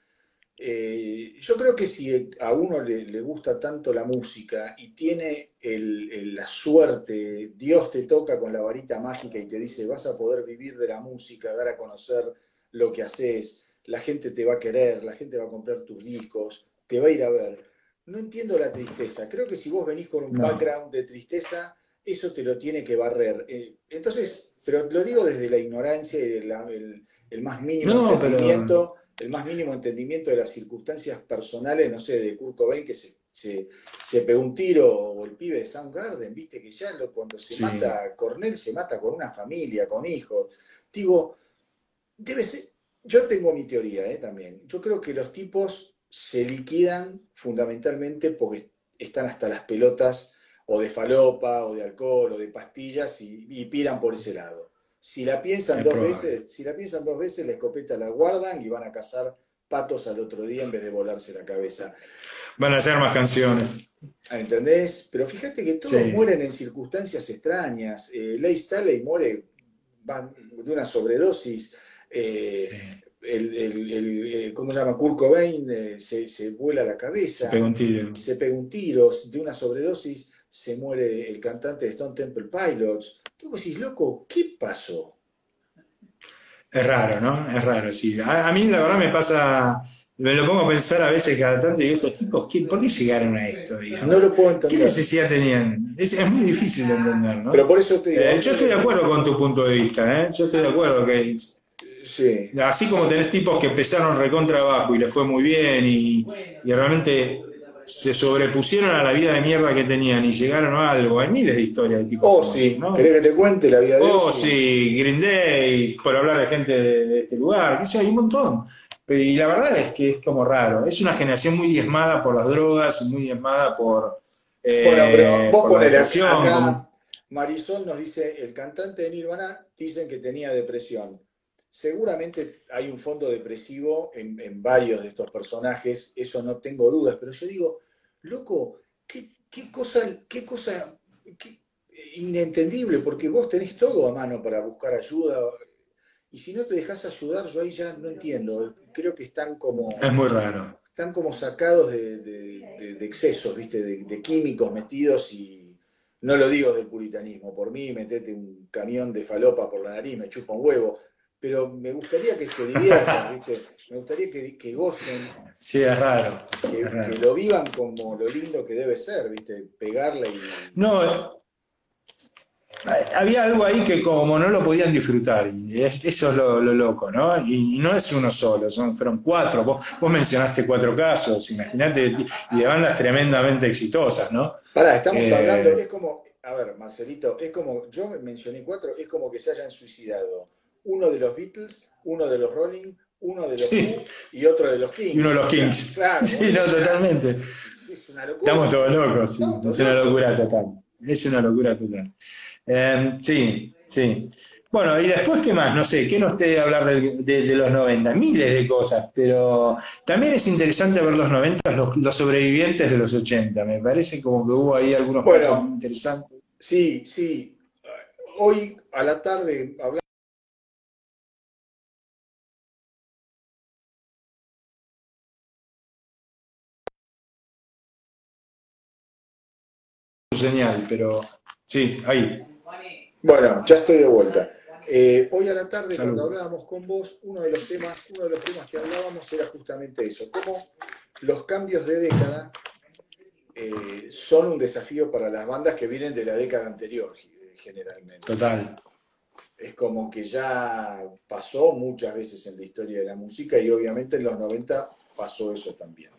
Eh, yo creo que si a uno le, le gusta tanto la música y tiene el- el- la suerte, Dios te toca con la varita mágica y te dice, vas a poder vivir de la música, dar a conocer lo que haces, la gente te va a querer, la gente va a comprar tus discos, te va a ir a ver. No entiendo la tristeza. Creo que si vos venís con un No. background de tristeza, eso te lo tiene que barrer. Eh, entonces, pero lo digo desde la ignorancia y el, el más mínimo No, pero- entendimiento, el más mínimo entendimiento de las circunstancias personales, no sé, de Kurt Cobain que se, se, se pegó un tiro, o el pibe de Soundgarden, viste que ya lo- cuando se Sí. mata Cornell se mata con una familia, con hijos. Digo, debe ser, yo tengo mi teoría eh, también. Yo creo que los tipos se liquidan fundamentalmente porque están hasta las pelotas o de falopa, o de alcohol, o de pastillas y, y piran por ese lado. Si la piensan Es dos probable. veces, si la piensan dos veces, la escopeta la guardan y van a cazar patos al otro día en vez de volarse la cabeza. Van a hacer más canciones. ¿Entendés? Pero fíjate que todos Sí. mueren en circunstancias extrañas. Eh, Leigh Staley muere de una sobredosis. Eh, Sí. El, el- el, eh, ¿cómo se llama? Kurt Cobain eh, se, se vuela la cabeza. Se pegó un tiro. se pega un tiro, de una sobredosis se muere el cantante de Stone Temple Pilots. Tú decís, loco, ¿qué pasó? Es raro, ¿no? Es raro, sí. A, a mí la verdad me pasa, me lo pongo a pensar a veces cada tanto y estos tipos, ¿qué- ¿por qué llegaron a esto? No lo puedo ¿Qué entender. necesidad tenían? Es, es muy difícil de entender, ¿no? Pero por eso te digo. Eh, yo estoy de acuerdo con tu punto de vista, ¿eh? Yo estoy de acuerdo que Sí. así como tenés tipos que empezaron recontra abajo y les fue muy bien y, y realmente se sobrepusieron a la vida de mierda que tenían y llegaron a algo, hay miles de historias de tipos Oh, sí. ¿no? ¿Querés que te cuente la vida de Oh, sí, Green Day, por hablar de gente de, de este lugar, qué sé, hay un montón. Pero, y la verdad es que es como raro. Es una generación muy diezmada por las drogas y muy diezmada por, eh, Bueno, pero vos por la depresión. acá, Marisol nos dice, el cantante de Nirvana dicen que tenía depresión. Seguramente hay un fondo depresivo en, en varios de estos personajes, eso no tengo dudas, pero yo digo, loco, qué, qué cosa, qué cosa qué- inentendible, porque vos tenés todo a mano para buscar ayuda, y si no te dejas ayudar, yo ahí ya no entiendo, creo que están como Es muy raro. están como sacados de, de- de- de excesos, ¿viste? De, de químicos metidos y no lo digo del puritanismo, por mí metete un camión de falopa por la nariz, me chupa un huevo, pero me gustaría que se diviertan, <laughs> ¿viste? Me gustaría que, que gocen, Sí, es raro. que, es raro. que lo vivan como lo lindo que debe ser, ¿viste? Pegarla y... No, eh, había algo ahí que como no lo podían disfrutar, y es- eso es lo, lo loco, ¿no? Y, y no es uno solo, son, fueron cuatro. Vos, vos mencionaste cuatro casos, imagínate, y de bandas tremendamente exitosas, ¿no? Pará, estamos Eh, hablando, es como, a ver, Marcelito, es como, yo mencioné cuatro, es como que se hayan suicidado uno de los Beatles, uno de los Rolling, uno de los Sí. Who y otro de los Kings. Y uno de los Kings. Claro, Sí, no, totalmente. Es una locura. Estamos todos locos, sí. Estamos todos Es una locura total. Es una locura total. Eh, sí, sí. Bueno, y después, ¿qué más? No sé, ¿qué nos te hablar del- de, de los 90? Miles de cosas, pero también es interesante ver los 90, los, los sobrevivientes de los 80. Me parece como que hubo ahí algunos Bueno. casos interesantes. Sí, sí. Hoy a la tarde hablamos. Señal, pero sí, ahí. Bueno, ya estoy de vuelta. Eh, hoy a la tarde, Salud. cuando hablábamos con vos, uno de los temas, uno de los temas que hablábamos era justamente eso, cómo los cambios de década eh, son un desafío para las bandas que vienen de la década anterior, eh, generalmente. Total. Es como que ya pasó muchas veces en la historia de la música y obviamente en los 90 pasó eso también.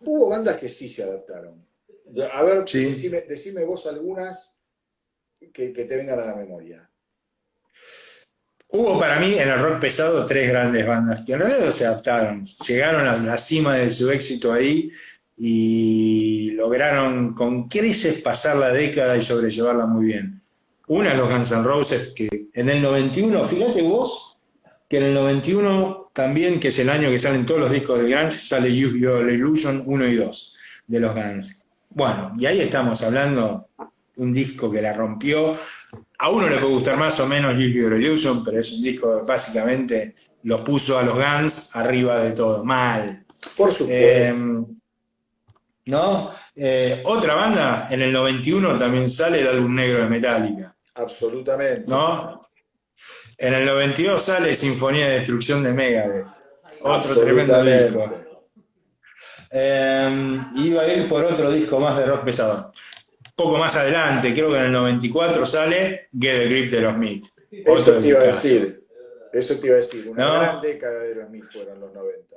Hubo bandas que sí se adaptaron. A ver, Sí. decime, decime vos algunas que, que te vengan a la memoria. Hubo para mí en el rock pesado tres grandes bandas que en realidad se adaptaron, llegaron a la cima de su éxito ahí y lograron con creces pasar la década y sobrellevarla muy bien. Una, los Guns N' Roses, que en el 91, fíjate vos, que en el 91 también, que es el año que salen todos los discos del Grunge, sale Use Your Illusion 1 y 2 de los Guns. Bueno, y ahí estamos hablando de un disco que la rompió. A uno le puede gustar más o menos Use Your Illusion, pero es un disco que básicamente los puso a los Guns arriba de todo. Mal. Por supuesto. Eh, ¿No? Eh, otra banda, en el 91 también sale el álbum negro de Metallica. absolutamente. ¿no? En el 92 sale Sinfonía de Destrucción de Megadeth. Otro tremendo disco. Eh, iba a ir por otro disco más de rock pesado. Poco más adelante, creo que en el 94 sale Get a Grip de los Smith. Eso te iba a decir. Eso te iba a decir. Una ¿No? gran década de los mil fueron los 90.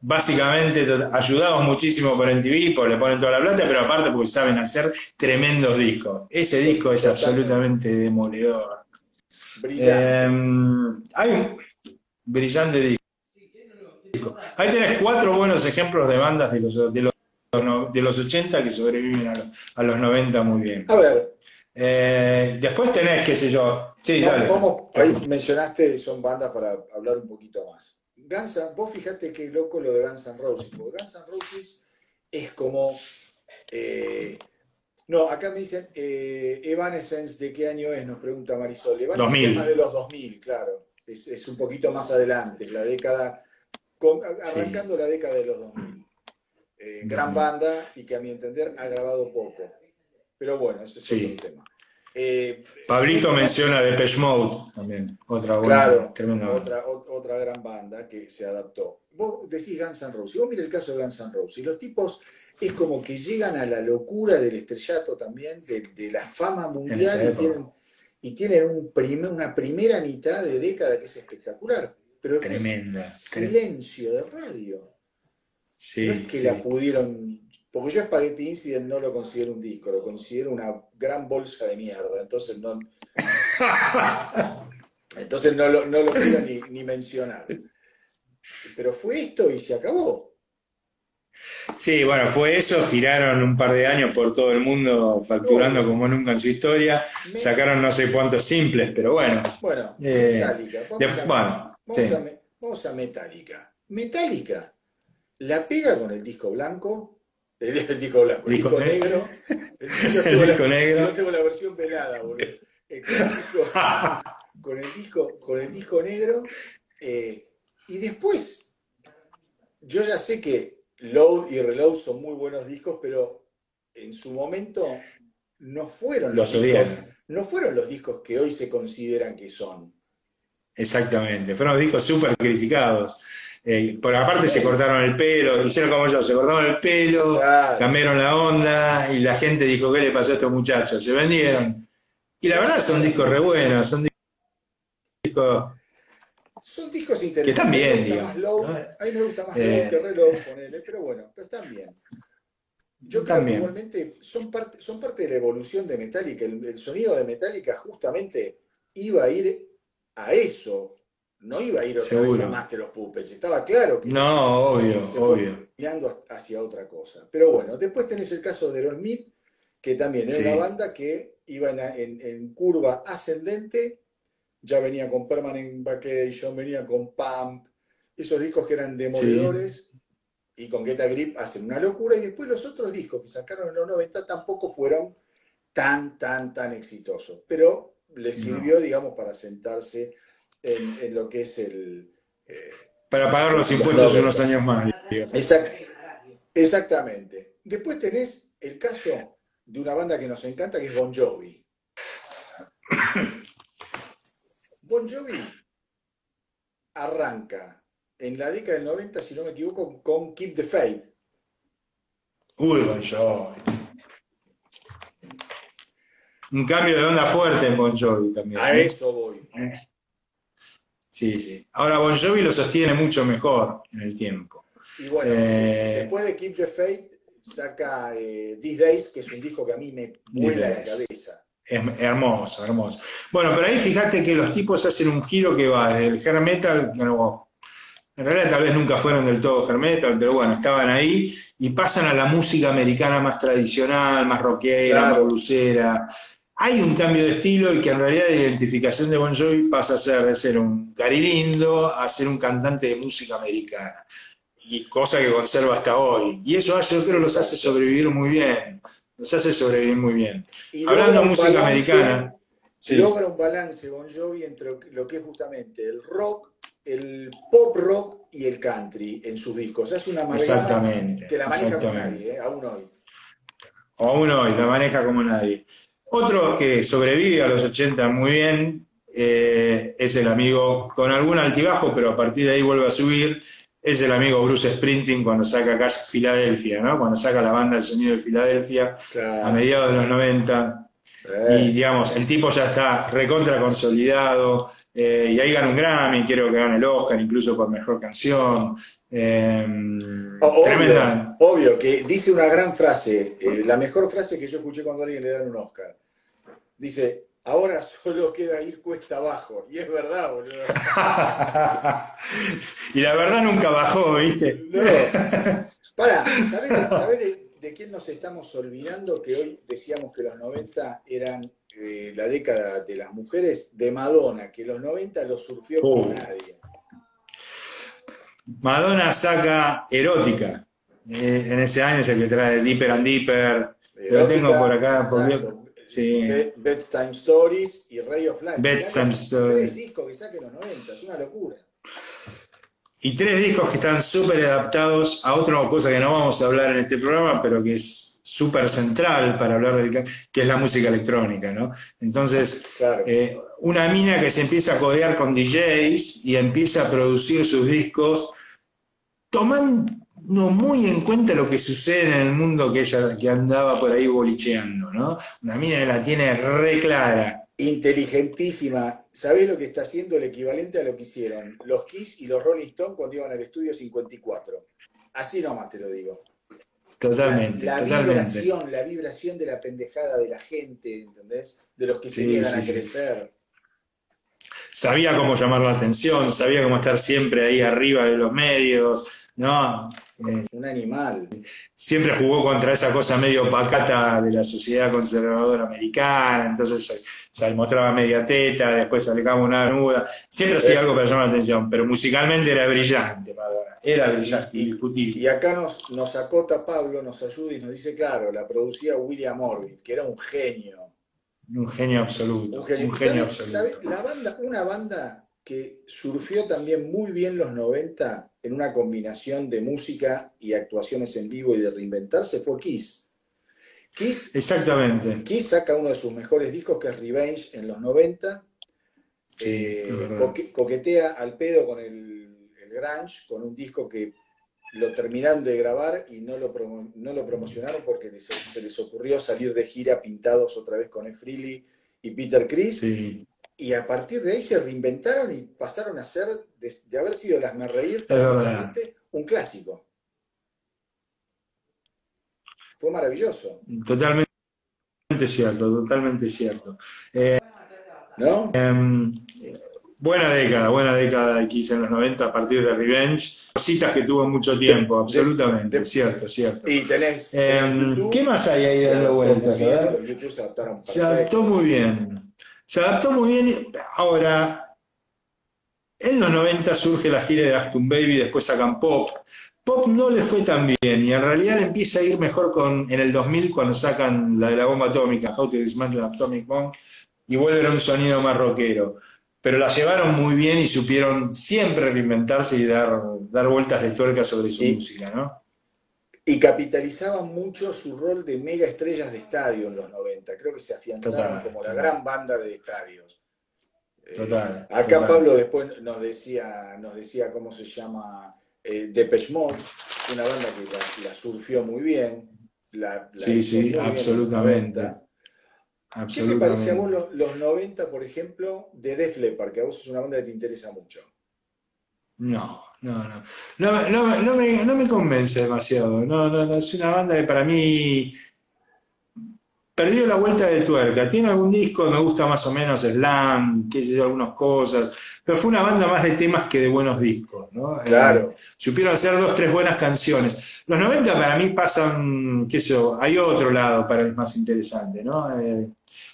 Básicamente ayudados muchísimo por MTV, porque le ponen toda la plata, pero aparte porque saben hacer tremendos discos. Ese disco es absolutamente demoledor. Brillante. Eh, hay un brillante disco. Ahí tenés cuatro buenos ejemplos de bandas de los, de los, de los 80 que sobreviven a los, a los 90 muy bien. a ver, Eh, después tenés, qué sé yo. Sí, vamos- dale. vamos, ahí mencionaste, son bandas para hablar un poquito más. Guns N'- vos fijate qué loco lo de Guns N' Roses, porque Guns N' Roses es como... eh, no, acá me dicen eh, Evanescence, ¿de qué año es? Nos pregunta Marisol. Evanescence 2000. es más de los 2000, claro. Es, es un poquito más adelante, la década, con- arrancando la década de los 2000. Eh, gran 2000. banda y que a mi entender ha grabado poco. Pero bueno, eso es Sí. otro tema. Eh, Pablito menciona Depeche Mode también. Otra buena, Claro, otra, ot- otra gran banda que se adaptó. Vos decís Guns N' Roses, vos mira el caso de Guns N' Roses, y los tipos es como que llegan a la locura del estrellato también, de, de la fama mundial, y tienen, y tienen un primer- una primera mitad de década que es espectacular. Pero Tremenda. tre- silencio de radio. Sí, no es que sí. la pudieron. Porque yo Spaghetti Incident no lo considero un disco, lo considero una gran bolsa de mierda. Entonces no. <laughs> Entonces no lo, no lo quiero ni, ni mencionar. Pero fue esto y se acabó. Sí, bueno, fue eso, giraron un par de años por todo el mundo facturando como nunca en su historia, Me- sacaron no sé cuántos simples, pero bueno, Bueno, Eh, de- bueno, vamos sí. a me- vamos a Metallica. Metallica la pega con el disco blanco, el, el disco blanco, el Disco disco negro. <laughs> El, la- negro. Yo tengo la versión velada, boludo. Con, el disco, <laughs> con el disco, con el disco negro. eh, y después, yo ya sé que Load y Reload son muy buenos discos, pero en su momento no fueron Los discos, no fueron los discos que hoy se consideran que son. Exactamente, fueron discos súper criticados. Eh, por aparte se cortaron el pelo, hicieron como yo, se cortaron el pelo, Claro. cambiaron la onda y la gente dijo, ¿qué le pasó a estos muchachos? Se vendieron. Y la verdad son discos re buenos, son discos... Son discos Que interesantes. están bien, me gusta digamos, más Load, ¿no? a mí me gusta más Eh. Load que Reload, ponele, pero bueno, pero están bien. Yo creo También. que igualmente son parte, son parte de la evolución de Metallica. El, el sonido de Metallica justamente iba a ir a eso. No iba a ir otra vez Seguro. a más que los Puppets. Estaba claro que No, obvio, se obvio. mirando hacia otra cosa. Pero bueno, después tenés el caso de Aerosmith, que también era Sí. una banda que iba en, en- en curva ascendente, ya venía con Permanent Vacation, venía con Pump, esos discos que eran demoledores, y con Get a Grip hacen una locura, y después los otros discos que sacaron en los 90 tampoco fueron tan, tan, tan exitosos, pero No. sirvió, digamos, para sentarse en, en lo que es el... eh, Para pagar los impuestos unos años más. Exact- exactamente. Después tenés el caso de una banda que nos encanta, que es Bon Jovi. Bon Jovi arranca en la década del 90, si no me equivoco, con Keep the Faith. Uy, Bon Jovi. Un cambio de onda fuerte en Bon Jovi también. A ¿eh? eso voy. Eh. Sí, sí. Ahora Bon Jovi lo sostiene mucho mejor en el tiempo. Y bueno, Eh. después de Keep the Faith saca eh, These Days, que es un disco que a mí me vuela la cabeza. Es hermoso, hermoso. Bueno, pero ahí fíjate que los tipos hacen un giro que va desde el hair metal, en realidad tal vez nunca fueron del todo hair metal, pero bueno, estaban ahí y pasan a la música americana más tradicional, más rockera, Claro. más blusera. Hay un cambio de estilo y que en realidad la identificación de Bon Jovi pasa a ser de ser un cari lindo a ser un cantante de música americana. Y cosa que conserva hasta hoy. Y eso yo creo los hace sobrevivir muy bien. Los hace sobrevivir muy bien. Y Hablando de música balance- americana. Sí. Logra un balance Bon Jovi entre lo que es justamente el rock, el pop rock y el country en sus discos. Es una Exactamente. que la maneja como nadie, ¿eh? aún hoy. Aún hoy la maneja como nadie. Otro que sobrevive a los 80 muy bien eh, es el amigo, con algún altibajo, pero a partir de ahí vuelve a subir, es el amigo Bruce Sprinting cuando saca Cash Filadelfia, ¿no? Cuando saca la banda El Sonido de Filadelfia a mediados de los 90. Eh, Y digamos, el tipo ya está recontra consolidado, eh, y ahí gana un Grammy, quiero que gane el Oscar, incluso por mejor canción. Eh, o- tremenda. obvio, obvio, que dice una gran frase, eh, la mejor frase que yo escuché cuando a alguien le dan un Oscar. Dice, ahora <laughs> solo queda ir cuesta abajo. Y es verdad, boludo. <laughs> y la verdad nunca bajó, ¿viste? No. Pará, ¿sabés, de, sabés de- de quién nos estamos olvidando? Que hoy decíamos que los 90 eran eh, la década de las mujeres, de Madonna, que los 90 los surfió como Uh. nadie. Madonna saca Erótica. Eh, en ese año es el que trae Deeper and Deeper. Lo tengo por acá, por- sí. Bed- Bedtime Stories y Ray of Light. Bedtime Stories. Tres discos que saquen los 90, es una locura. Y tres discos que están súper adaptados a otra cosa que no vamos a hablar en este programa, pero que es súper central para hablar del que es la música electrónica, ¿no? Entonces, Claro. eh, una mina que se empieza a codear con DJs y empieza a producir sus discos tomando muy en cuenta lo que sucede en el mundo que ella que andaba por ahí bolicheando, ¿no? Una mina que la tiene re clara. Inteligentísima. ¿Sabés lo que está haciendo el equivalente a lo que hicieron los Kiss y los Rolling Stones cuando iban al estudio 54? Así nomás te lo digo. Totalmente, la, la totalmente. vibración, la vibración de la pendejada de la gente, ¿entendés? De los que se sí, a crecer. Sabía cómo llamar la atención, sabía cómo estar siempre ahí arriba de los medios, ¿no? Eh, Un animal. siempre jugó contra esa cosa medio pacata de la sociedad conservadora americana, entonces se, se mostraba media teta, después sacaba una nuda, siempre hacía algo para llamar la atención, pero musicalmente era brillante, Madonna, era brillante, indiscutible. Y acá nos, nos acota Pablo, nos ayuda y nos dice, claro, la producía William Orbit, que era un genio. Un genio absoluto, Un genio. un genio ¿Sabes- absoluto. sabes? La banda, una banda que surgió también muy bien los 90 en una combinación de música y actuaciones en vivo y de reinventarse fue Kiss. Kiss, Exactamente, Kiss saca uno de sus mejores discos que es Revenge en los 90. sí, Eh, coque- coquetea al pedo con el, el grunge, con un disco que lo terminaron de grabar y no lo, promo- no lo promocionaron porque les- se les ocurrió salir de gira pintados otra vez con Ed Freely y Peter. Sí, Y a partir de ahí se reinventaron y pasaron a ser, de, de haber sido las Me Reír, un clásico. Fue maravilloso, totalmente cierto, totalmente cierto. ¿no? Em, buena década, buena década Kiss en los 90 a partir de Revenge. Cositas que tuvo mucho tiempo, absolutamente, de- cierto, cierto. Y tenés. Em, YouTube, ¿Qué más hay ahí dando vueltas? se adaptaron Se adaptó muy bien. Se adaptó muy bien. Ahora, en los 90 surge la gira de Aston Baby, después sacan Pop. Pop no le fue tan bien y en realidad le empieza a ir mejor con, en el 2000 cuando sacan la de la bomba atómica, How to Dismantle an Atomic Bomb, y vuelven a un sonido más rockero. Pero la llevaron muy bien y supieron siempre reinventarse y dar, dar vueltas de tuerca sobre su Y- música, ¿no? Y capitalizaban mucho su rol de mega estrellas de estadio en los 90. Creo que se afianzaron Total, como la gran banda de estadios. Eh, Total, acá total. Pablo después nos decía, nos decía cómo se llama eh, Depeche Mode, una banda que la, la surfió muy bien. La, la Sí, sí, bien en los absolutamente. 90. ¿Qué te parece a vos los, los 90, por ejemplo, de Def Leppard, que a vos es una banda que te interesa mucho? No, no, no. No, no, no me, no me convence demasiado. No, no, no, es una banda que para mí perdió la vuelta de tuerca. Tiene algún disco, me gusta más o menos Slam, qué sé yo, algunas cosas. Pero fue una banda más de temas que de buenos discos, ¿no? Eh, Claro. supieron hacer dos, tres buenas canciones. Los 90 para mí pasan, qué sé yo, hay otro lado para el más interesante, ¿no? Eh,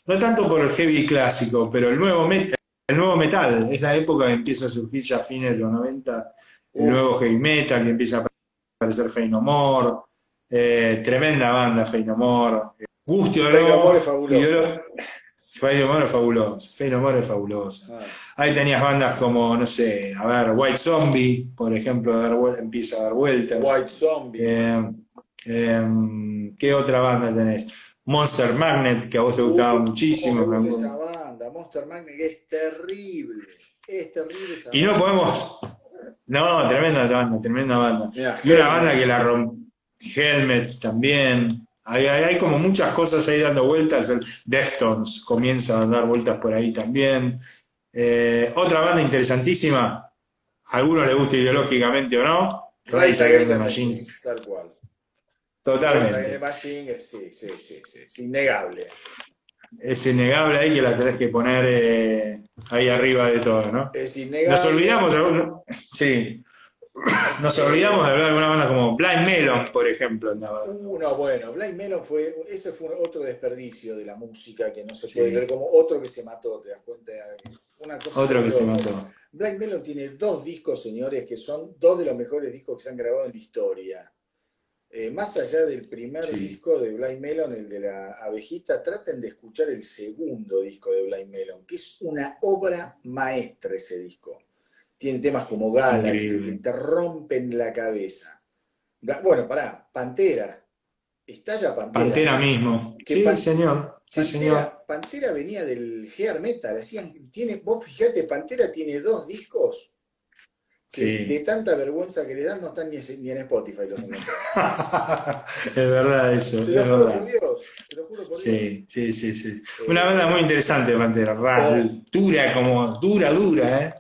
no tanto por el heavy clásico, pero el nuevo, met- el nuevo metal. Es la época que empieza a surgir ya a fines de los 90, el nuevo heavy metal, que empieza a aparecer Fey No More. Eh, tremenda banda, Fey No More. No, More es fabuloso. More es fabuloso. Fey No More es fabulosa. Ah, Ahí tenías bandas como, no sé, a ver, White Zombie, por ejemplo, dar empieza a dar vueltas. White Zombie. Eh, eh, ¿qué otra banda tenés? Monster Magnet, que a vos te gustaba Uh, muchísimo. cómo me gusta esa banda, Monster Magnet, que es terrible. Es terrible esa Y no banda. podemos. No, tremenda banda, tremenda banda. Mirá, Y una banda que la romp... Helmet también. Hay, hay, hay como muchas cosas ahí dando vueltas. El Deftones comienza a dar vueltas por ahí también. Eh, otra banda interesantísima, a algunos les gusta ideológicamente o no, Rise Rise Against the the Machine, Machines. tal cual. Rise the Totalmente. Machine, es- sí, sí, sí, sí, es innegable. Es innegable ahí que la tenés que poner eh, ahí arriba de todo, ¿no? Es innegable. Nos olvidamos alguna- sí. Nos olvidamos de hablar de alguna banda como Blind Melon, por ejemplo. andaba. Uno, bueno, Blind Melon fue, ese fue otro desperdicio de la música que no se Sí. puede ver como otro que se mató, ¿te das cuenta? Una cosa Otro que se mató. Blind Melon tiene dos discos, señores, que son dos de los mejores discos que se han grabado en la historia. Eh, más allá del primer Sí. disco de Blind Melon, el de la abejita, traten de escuchar el segundo disco de Blind Melon, que es una obra maestra ese disco. Tiene temas como Galaxy, Increíble. que te rompen la cabeza. Bueno, pará, Pantera. Está ya Pantera. Pantera mismo. Que Sí, Pan- señor. Sí, Pantera, señor. Pantera venía del hair metal. Hacían, tiene, vos fijate, Pantera tiene dos discos que Sí. de tanta vergüenza que le dan no están ni, en- ni en Spotify los. <laughs> Es verdad eso, es Te lo juro por verdad. Dios, te lo juro por Dios. Sí, sí, sí, sí. Eh, Una banda muy interesante, Pantera. Ra- Oh. Dura, como dura, dura, ¿eh?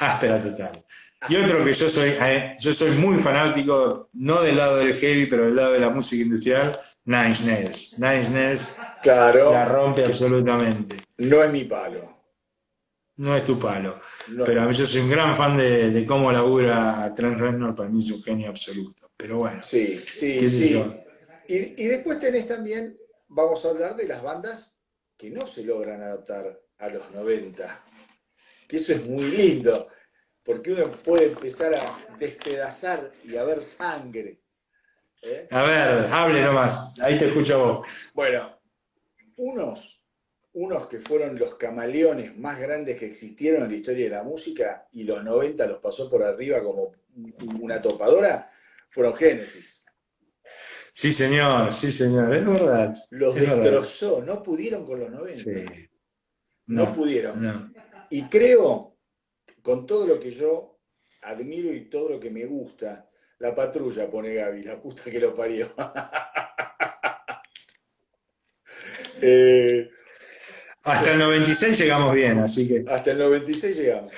<laughs> Áspera. Áspera total. Y otro que yo soy, eh, yo soy muy fanático, no del lado del heavy, pero del lado de la música industrial, Nine Inch Nails. Nine Inch Nails Claro, la rompe absolutamente. no es mi palo. No es tu palo. No. Pero a mí yo soy un gran fan de, de cómo labura Trent Reznor, para mí es un genio absoluto. Pero bueno, Sí, sí, sí. Y, y después tenés también, vamos a hablar de las bandas que no se logran adaptar a los 90. Que eso es muy lindo, porque uno puede empezar a despedazar y a ver sangre. ¿eh? A ver, hable nomás. Ahí te escucho vos. Bueno, unos, unos que fueron los camaleones más grandes que existieron en la historia de la música y los 90 los pasó por arriba como una topadora, fueron Genesis. Sí, señor, sí, señor, es verdad. Los Es verdad. destrozó, no pudieron con los 90. Sí. No, No, pudieron. no. Y creo, con todo lo que yo admiro y todo lo que me gusta, la patrulla, pone Gaby, la puta que lo parió. <laughs> Eh, Hasta el 96 llegamos bien, así que. hasta el 96 llegamos.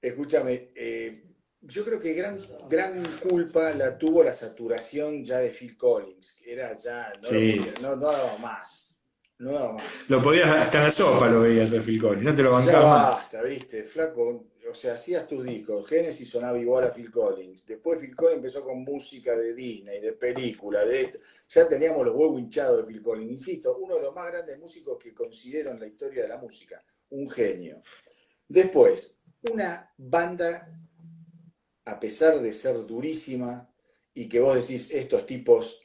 Escúchame, eh, yo creo que gran, gran culpa la tuvo la saturación ya de Phil Collins, que era ya, no, Sí. no, no daba más, no. Lo podías, hasta en la sopa lo veías a Phil Collins, no te lo Ya bancabas más. basta, viste, flaco. O sea, hacías tus discos. Genesis sonaba igual a Phil Collins. Después Phil Collins empezó con música de Disney, de película, de esto. Ya teníamos los huevos hinchados de Phil Collins. Insisto, uno de los más grandes músicos que considero en la historia de la música. Un genio. Después, una banda, a pesar de ser durísima, y que vos decís, estos tipos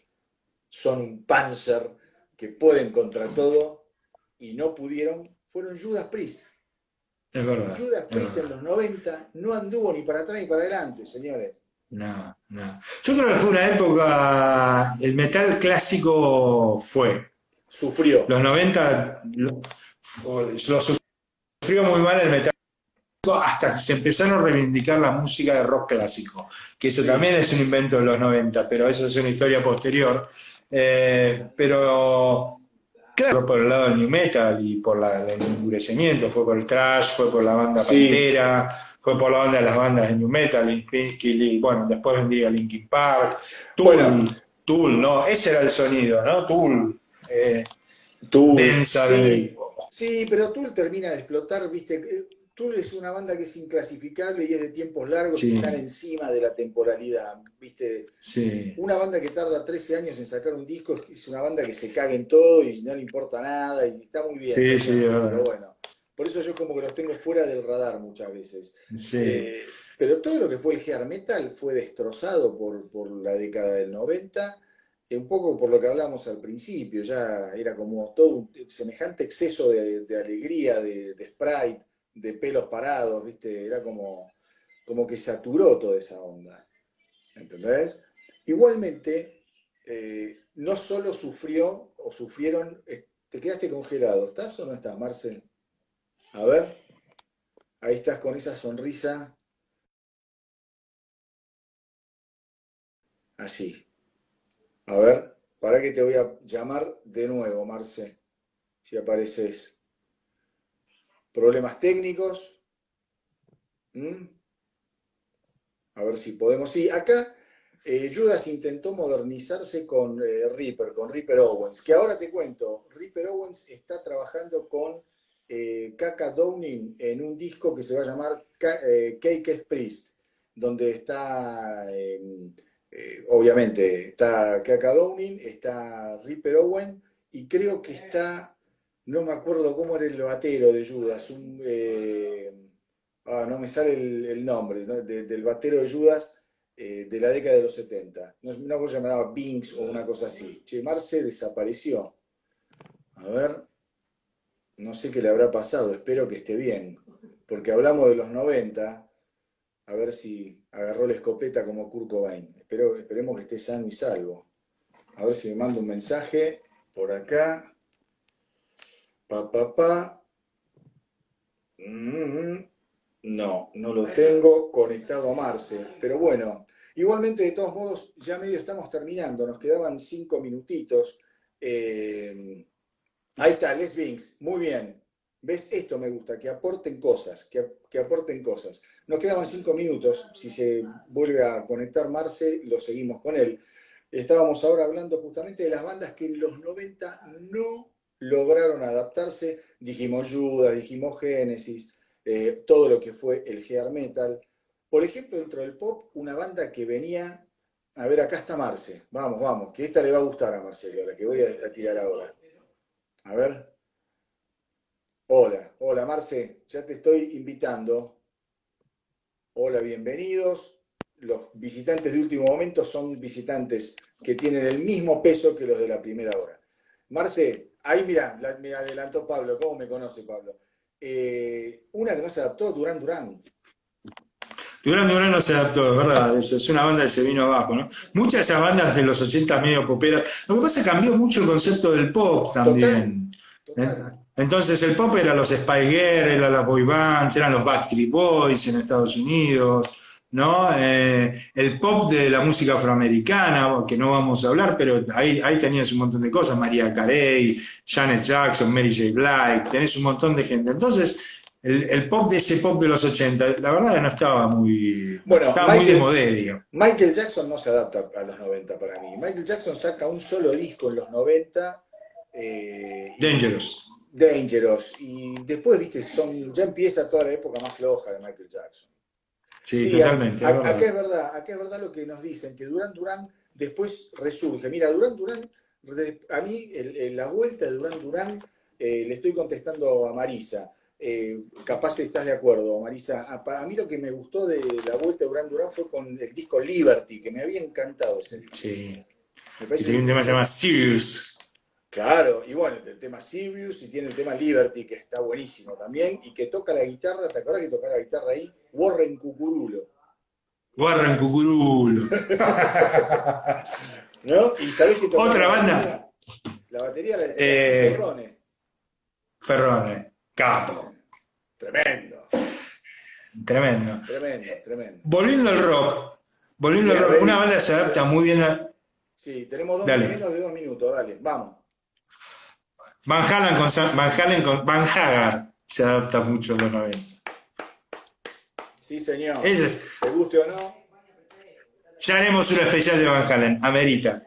son un panzer que pueden contra todo, y no pudieron, fueron Judas Priest. Es verdad. Judas es Priest en los 90 no anduvo ni para atrás ni para adelante, señores. no, no. Yo creo que fue una época, el metal clásico fue. Sufrió. Los 90 lo, lo sufrió muy mal el metal clásico hasta que se empezaron a reivindicar la música de rock clásico, que eso también es un invento de los 90, pero eso es una historia posterior. Eh, pero Claro, por el lado del new metal y por la- el endurecimiento, fue por el trash, fue por la banda Sí. Pantera, fue por la onda de las bandas de new metal, y bueno, después vendría Linkin Park, Tool, Bueno. Tool, ¿no? Ese era el sonido, ¿no? Tool, eh, Tool, densa, sí. de- Sí, pero Tool termina de explotar, viste. Tool es una banda que es inclasificable y es de tiempos largos Sí. y están encima de la temporalidad, viste. sí, Una banda que tarda 13 años en sacar un disco es- una banda que se caga en todo y no le importa nada y está muy bien. Sí, sí, pero bueno. Por eso yo como que los tengo fuera del radar muchas veces. sí. Eh, pero todo lo que fue el hair metal fue destrozado por, por la década del 90, eh, un poco por lo que hablamos al principio, ya era como todo un semejante exceso de, de alegría, de, de sprite, de pelos parados, ¿viste? Era como, como que saturó toda esa onda. ¿Entendés? Igualmente, eh, no solo sufrió o sufrieron, te quedaste congelado, ¿estás o no estás, Marcel? A ver, ahí estás con esa sonrisa. Así. A ver, para que te voy a llamar de nuevo, Marce, si apareces. Problemas técnicos. ¿Mm? A ver si podemos. Sí, acá eh, Judas intentó modernizarse con eh, Reaper, con Reaper Owens, que ahora te cuento, Reaper Owens está trabajando con eh, Kaka Downing en un disco que se va a llamar eh, Cake Priest, donde está, eh, eh, obviamente, está Kaka Downing, está Reaper Owen, y creo que está, no me acuerdo cómo era el batero de Judas, eh, ah, no me sale el, nombre, ¿no? De- del batero de Judas eh, de la década de los 70. No, una cosa llamada Binks o una cosa así. Che, Marce desapareció. A ver, no sé qué le habrá pasado, espero que esté bien, porque hablamos de los 90, a ver si agarró la escopeta como Kurt Cobain. Esperemos que esté sano y salvo. A ver si me manda un mensaje por acá. Pa, pa, pa. Mm, No, no lo tengo conectado a Marce, pero bueno, igualmente de todos modos, ya medio estamos terminando, nos quedaban cinco minutitos. Eh, Ahí está, Les Binks, muy bien. ¿Ves? Esto me gusta, que aporten cosas, que, que aporten cosas. Nos quedaban cinco minutos, si se vuelve a conectar Marce, lo seguimos con él. Estábamos ahora hablando justamente de las bandas que en los 90 no lograron adaptarse. Dijimos Judas, dijimos Genesis, eh, todo lo que fue el hair metal. Por ejemplo, dentro del pop, una banda que venía... A ver, acá está Marce. Vamos, vamos, que esta le va a gustar a Marcelo, la que voy a tirar ahora. A ver. Hola, hola Marce, ya te estoy invitando. Hola, bienvenidos. Los visitantes de último momento son visitantes que tienen el mismo peso que los de la primera hora. Marce, ahí mira, la- me adelantó Pablo, ¿cómo me conoce Pablo? Eh, una que no se adaptó, Durán Durán. Durán Durán no se adaptó, es verdad, eso es una banda que se vino abajo, ¿no? Muchas de esas bandas de los 80 medio poperas. Lo que pasa es que cambió mucho el concepto del pop también. Total. Entonces el pop era los Spice Girls, era las boy bands, eran los Backstreet Boys en Estados Unidos, ¿no? Eh, el pop de la música afroamericana, que no vamos a hablar, pero ahí, ahí tenías un montón de cosas, María Carey, Janet Jackson, Mary J. Blige, tenés un montón de gente. Entonces, el, el pop de ese pop de los 80, la verdad no estaba muy, Bueno, estaba muy de digamos. Michael Jackson no se adapta a los 90 para mí. Michael Jackson saca un solo disco en los 90. eh, y- Dangerous. Dangerous. Y después, viste, son, ya empieza toda la época más floja de Michael Jackson. Sí, Sí, totalmente. a- a- verdad. acá es verdad, acá es verdad lo que nos dicen, que Durán Durán después resurge. Mira, Durán Durán, a mí el- el- la vuelta de Durán Durán, eh, le estoy contestando a Marisa. Eh, capaz estás de acuerdo, Marisa. A, mí lo que me gustó de la vuelta de Durán Durán fue con el disco Liberty, que me había encantado ese disco. Sí. Me Y parece tenía un tema que se llama Sirius. Claro, y bueno, el tema Sirius y tiene el tema Liberty, que está buenísimo también, y que toca la guitarra, ¿te acuerdas que tocaba la guitarra ahí? Warren Cucurulo. Guarran Cucurulo. <laughs> ¿No? ¿Y sabés que tocaba Otra la banda. batería? La batería la Eh, Ferrone. Ferrone, capo. Tremendo, Tremendo. tremendo, tremendo. Volviendo al rock. Volviendo al rock. Una banda se adapta muy bien a. Sí, tenemos dos, menos de dos minutos, dale, vamos. Van Halen con Van Halen con Van Hagar se adapta mucho a los 90. Sí, señor. Ese es. ¿Te guste o no? Ya haremos una especial de Van Halen. Amerita.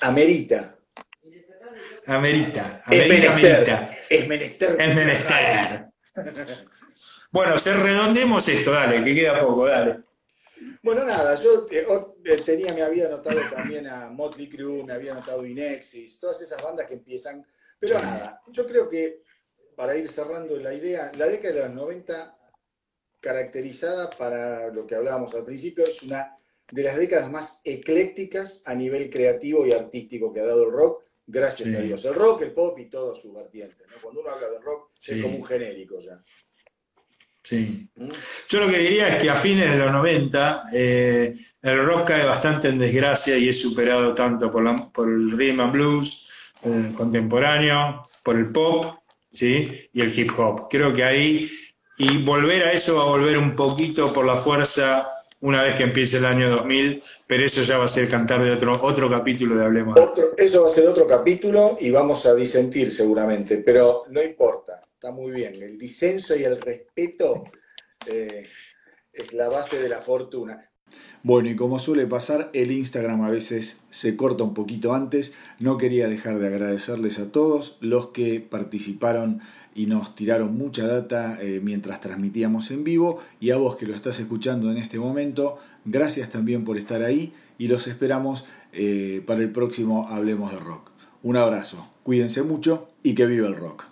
Amerita. Amerita. Es Amerita, menester. amerita. Es menester. Es menester. <laughs> Bueno, se redondemos esto, dale, que queda poco, dale. Bueno, nada, yo eh, eh, tenía, me había anotado también a Motley Crue, me había anotado Inexis, todas esas bandas que empiezan. Pero nada, yo creo que para ir cerrando la idea, la década de los 90, caracterizada para lo que hablábamos al principio, es una de las décadas más eclécticas a nivel creativo y artístico que ha dado el rock, gracias Sí. a Dios. El rock, el pop y todas sus vertientes. ¿no? Cuando uno habla de rock, Sí. es como un genérico ya. Sí. ¿Mm? Yo lo que diría es que a fines de los 90 eh, el rock cae bastante en desgracia y es superado tanto por, la- por el rhythm and blues contemporáneo, por el pop, ¿sí? Y el hip hop. Creo que ahí, y volver a eso va a volver un poquito por la fuerza una vez que empiece el año 2000, pero eso ya va a ser cantar de otro, otro capítulo de Hablemos. Otro- eso va a ser otro capítulo y vamos a disentir seguramente, pero no importa, está muy bien. El disenso y el respeto eh, es la base de la fortuna. Bueno, y como suele pasar, el Instagram a veces se corta un poquito antes. No quería dejar de agradecerles a todos los que participaron y nos tiraron mucha data eh, mientras transmitíamos en vivo. Y a vos que lo estás escuchando en este momento, gracias también por estar ahí y los esperamos eh, para el próximo Hablemos de Rock. Un abrazo, cuídense mucho y que viva el rock.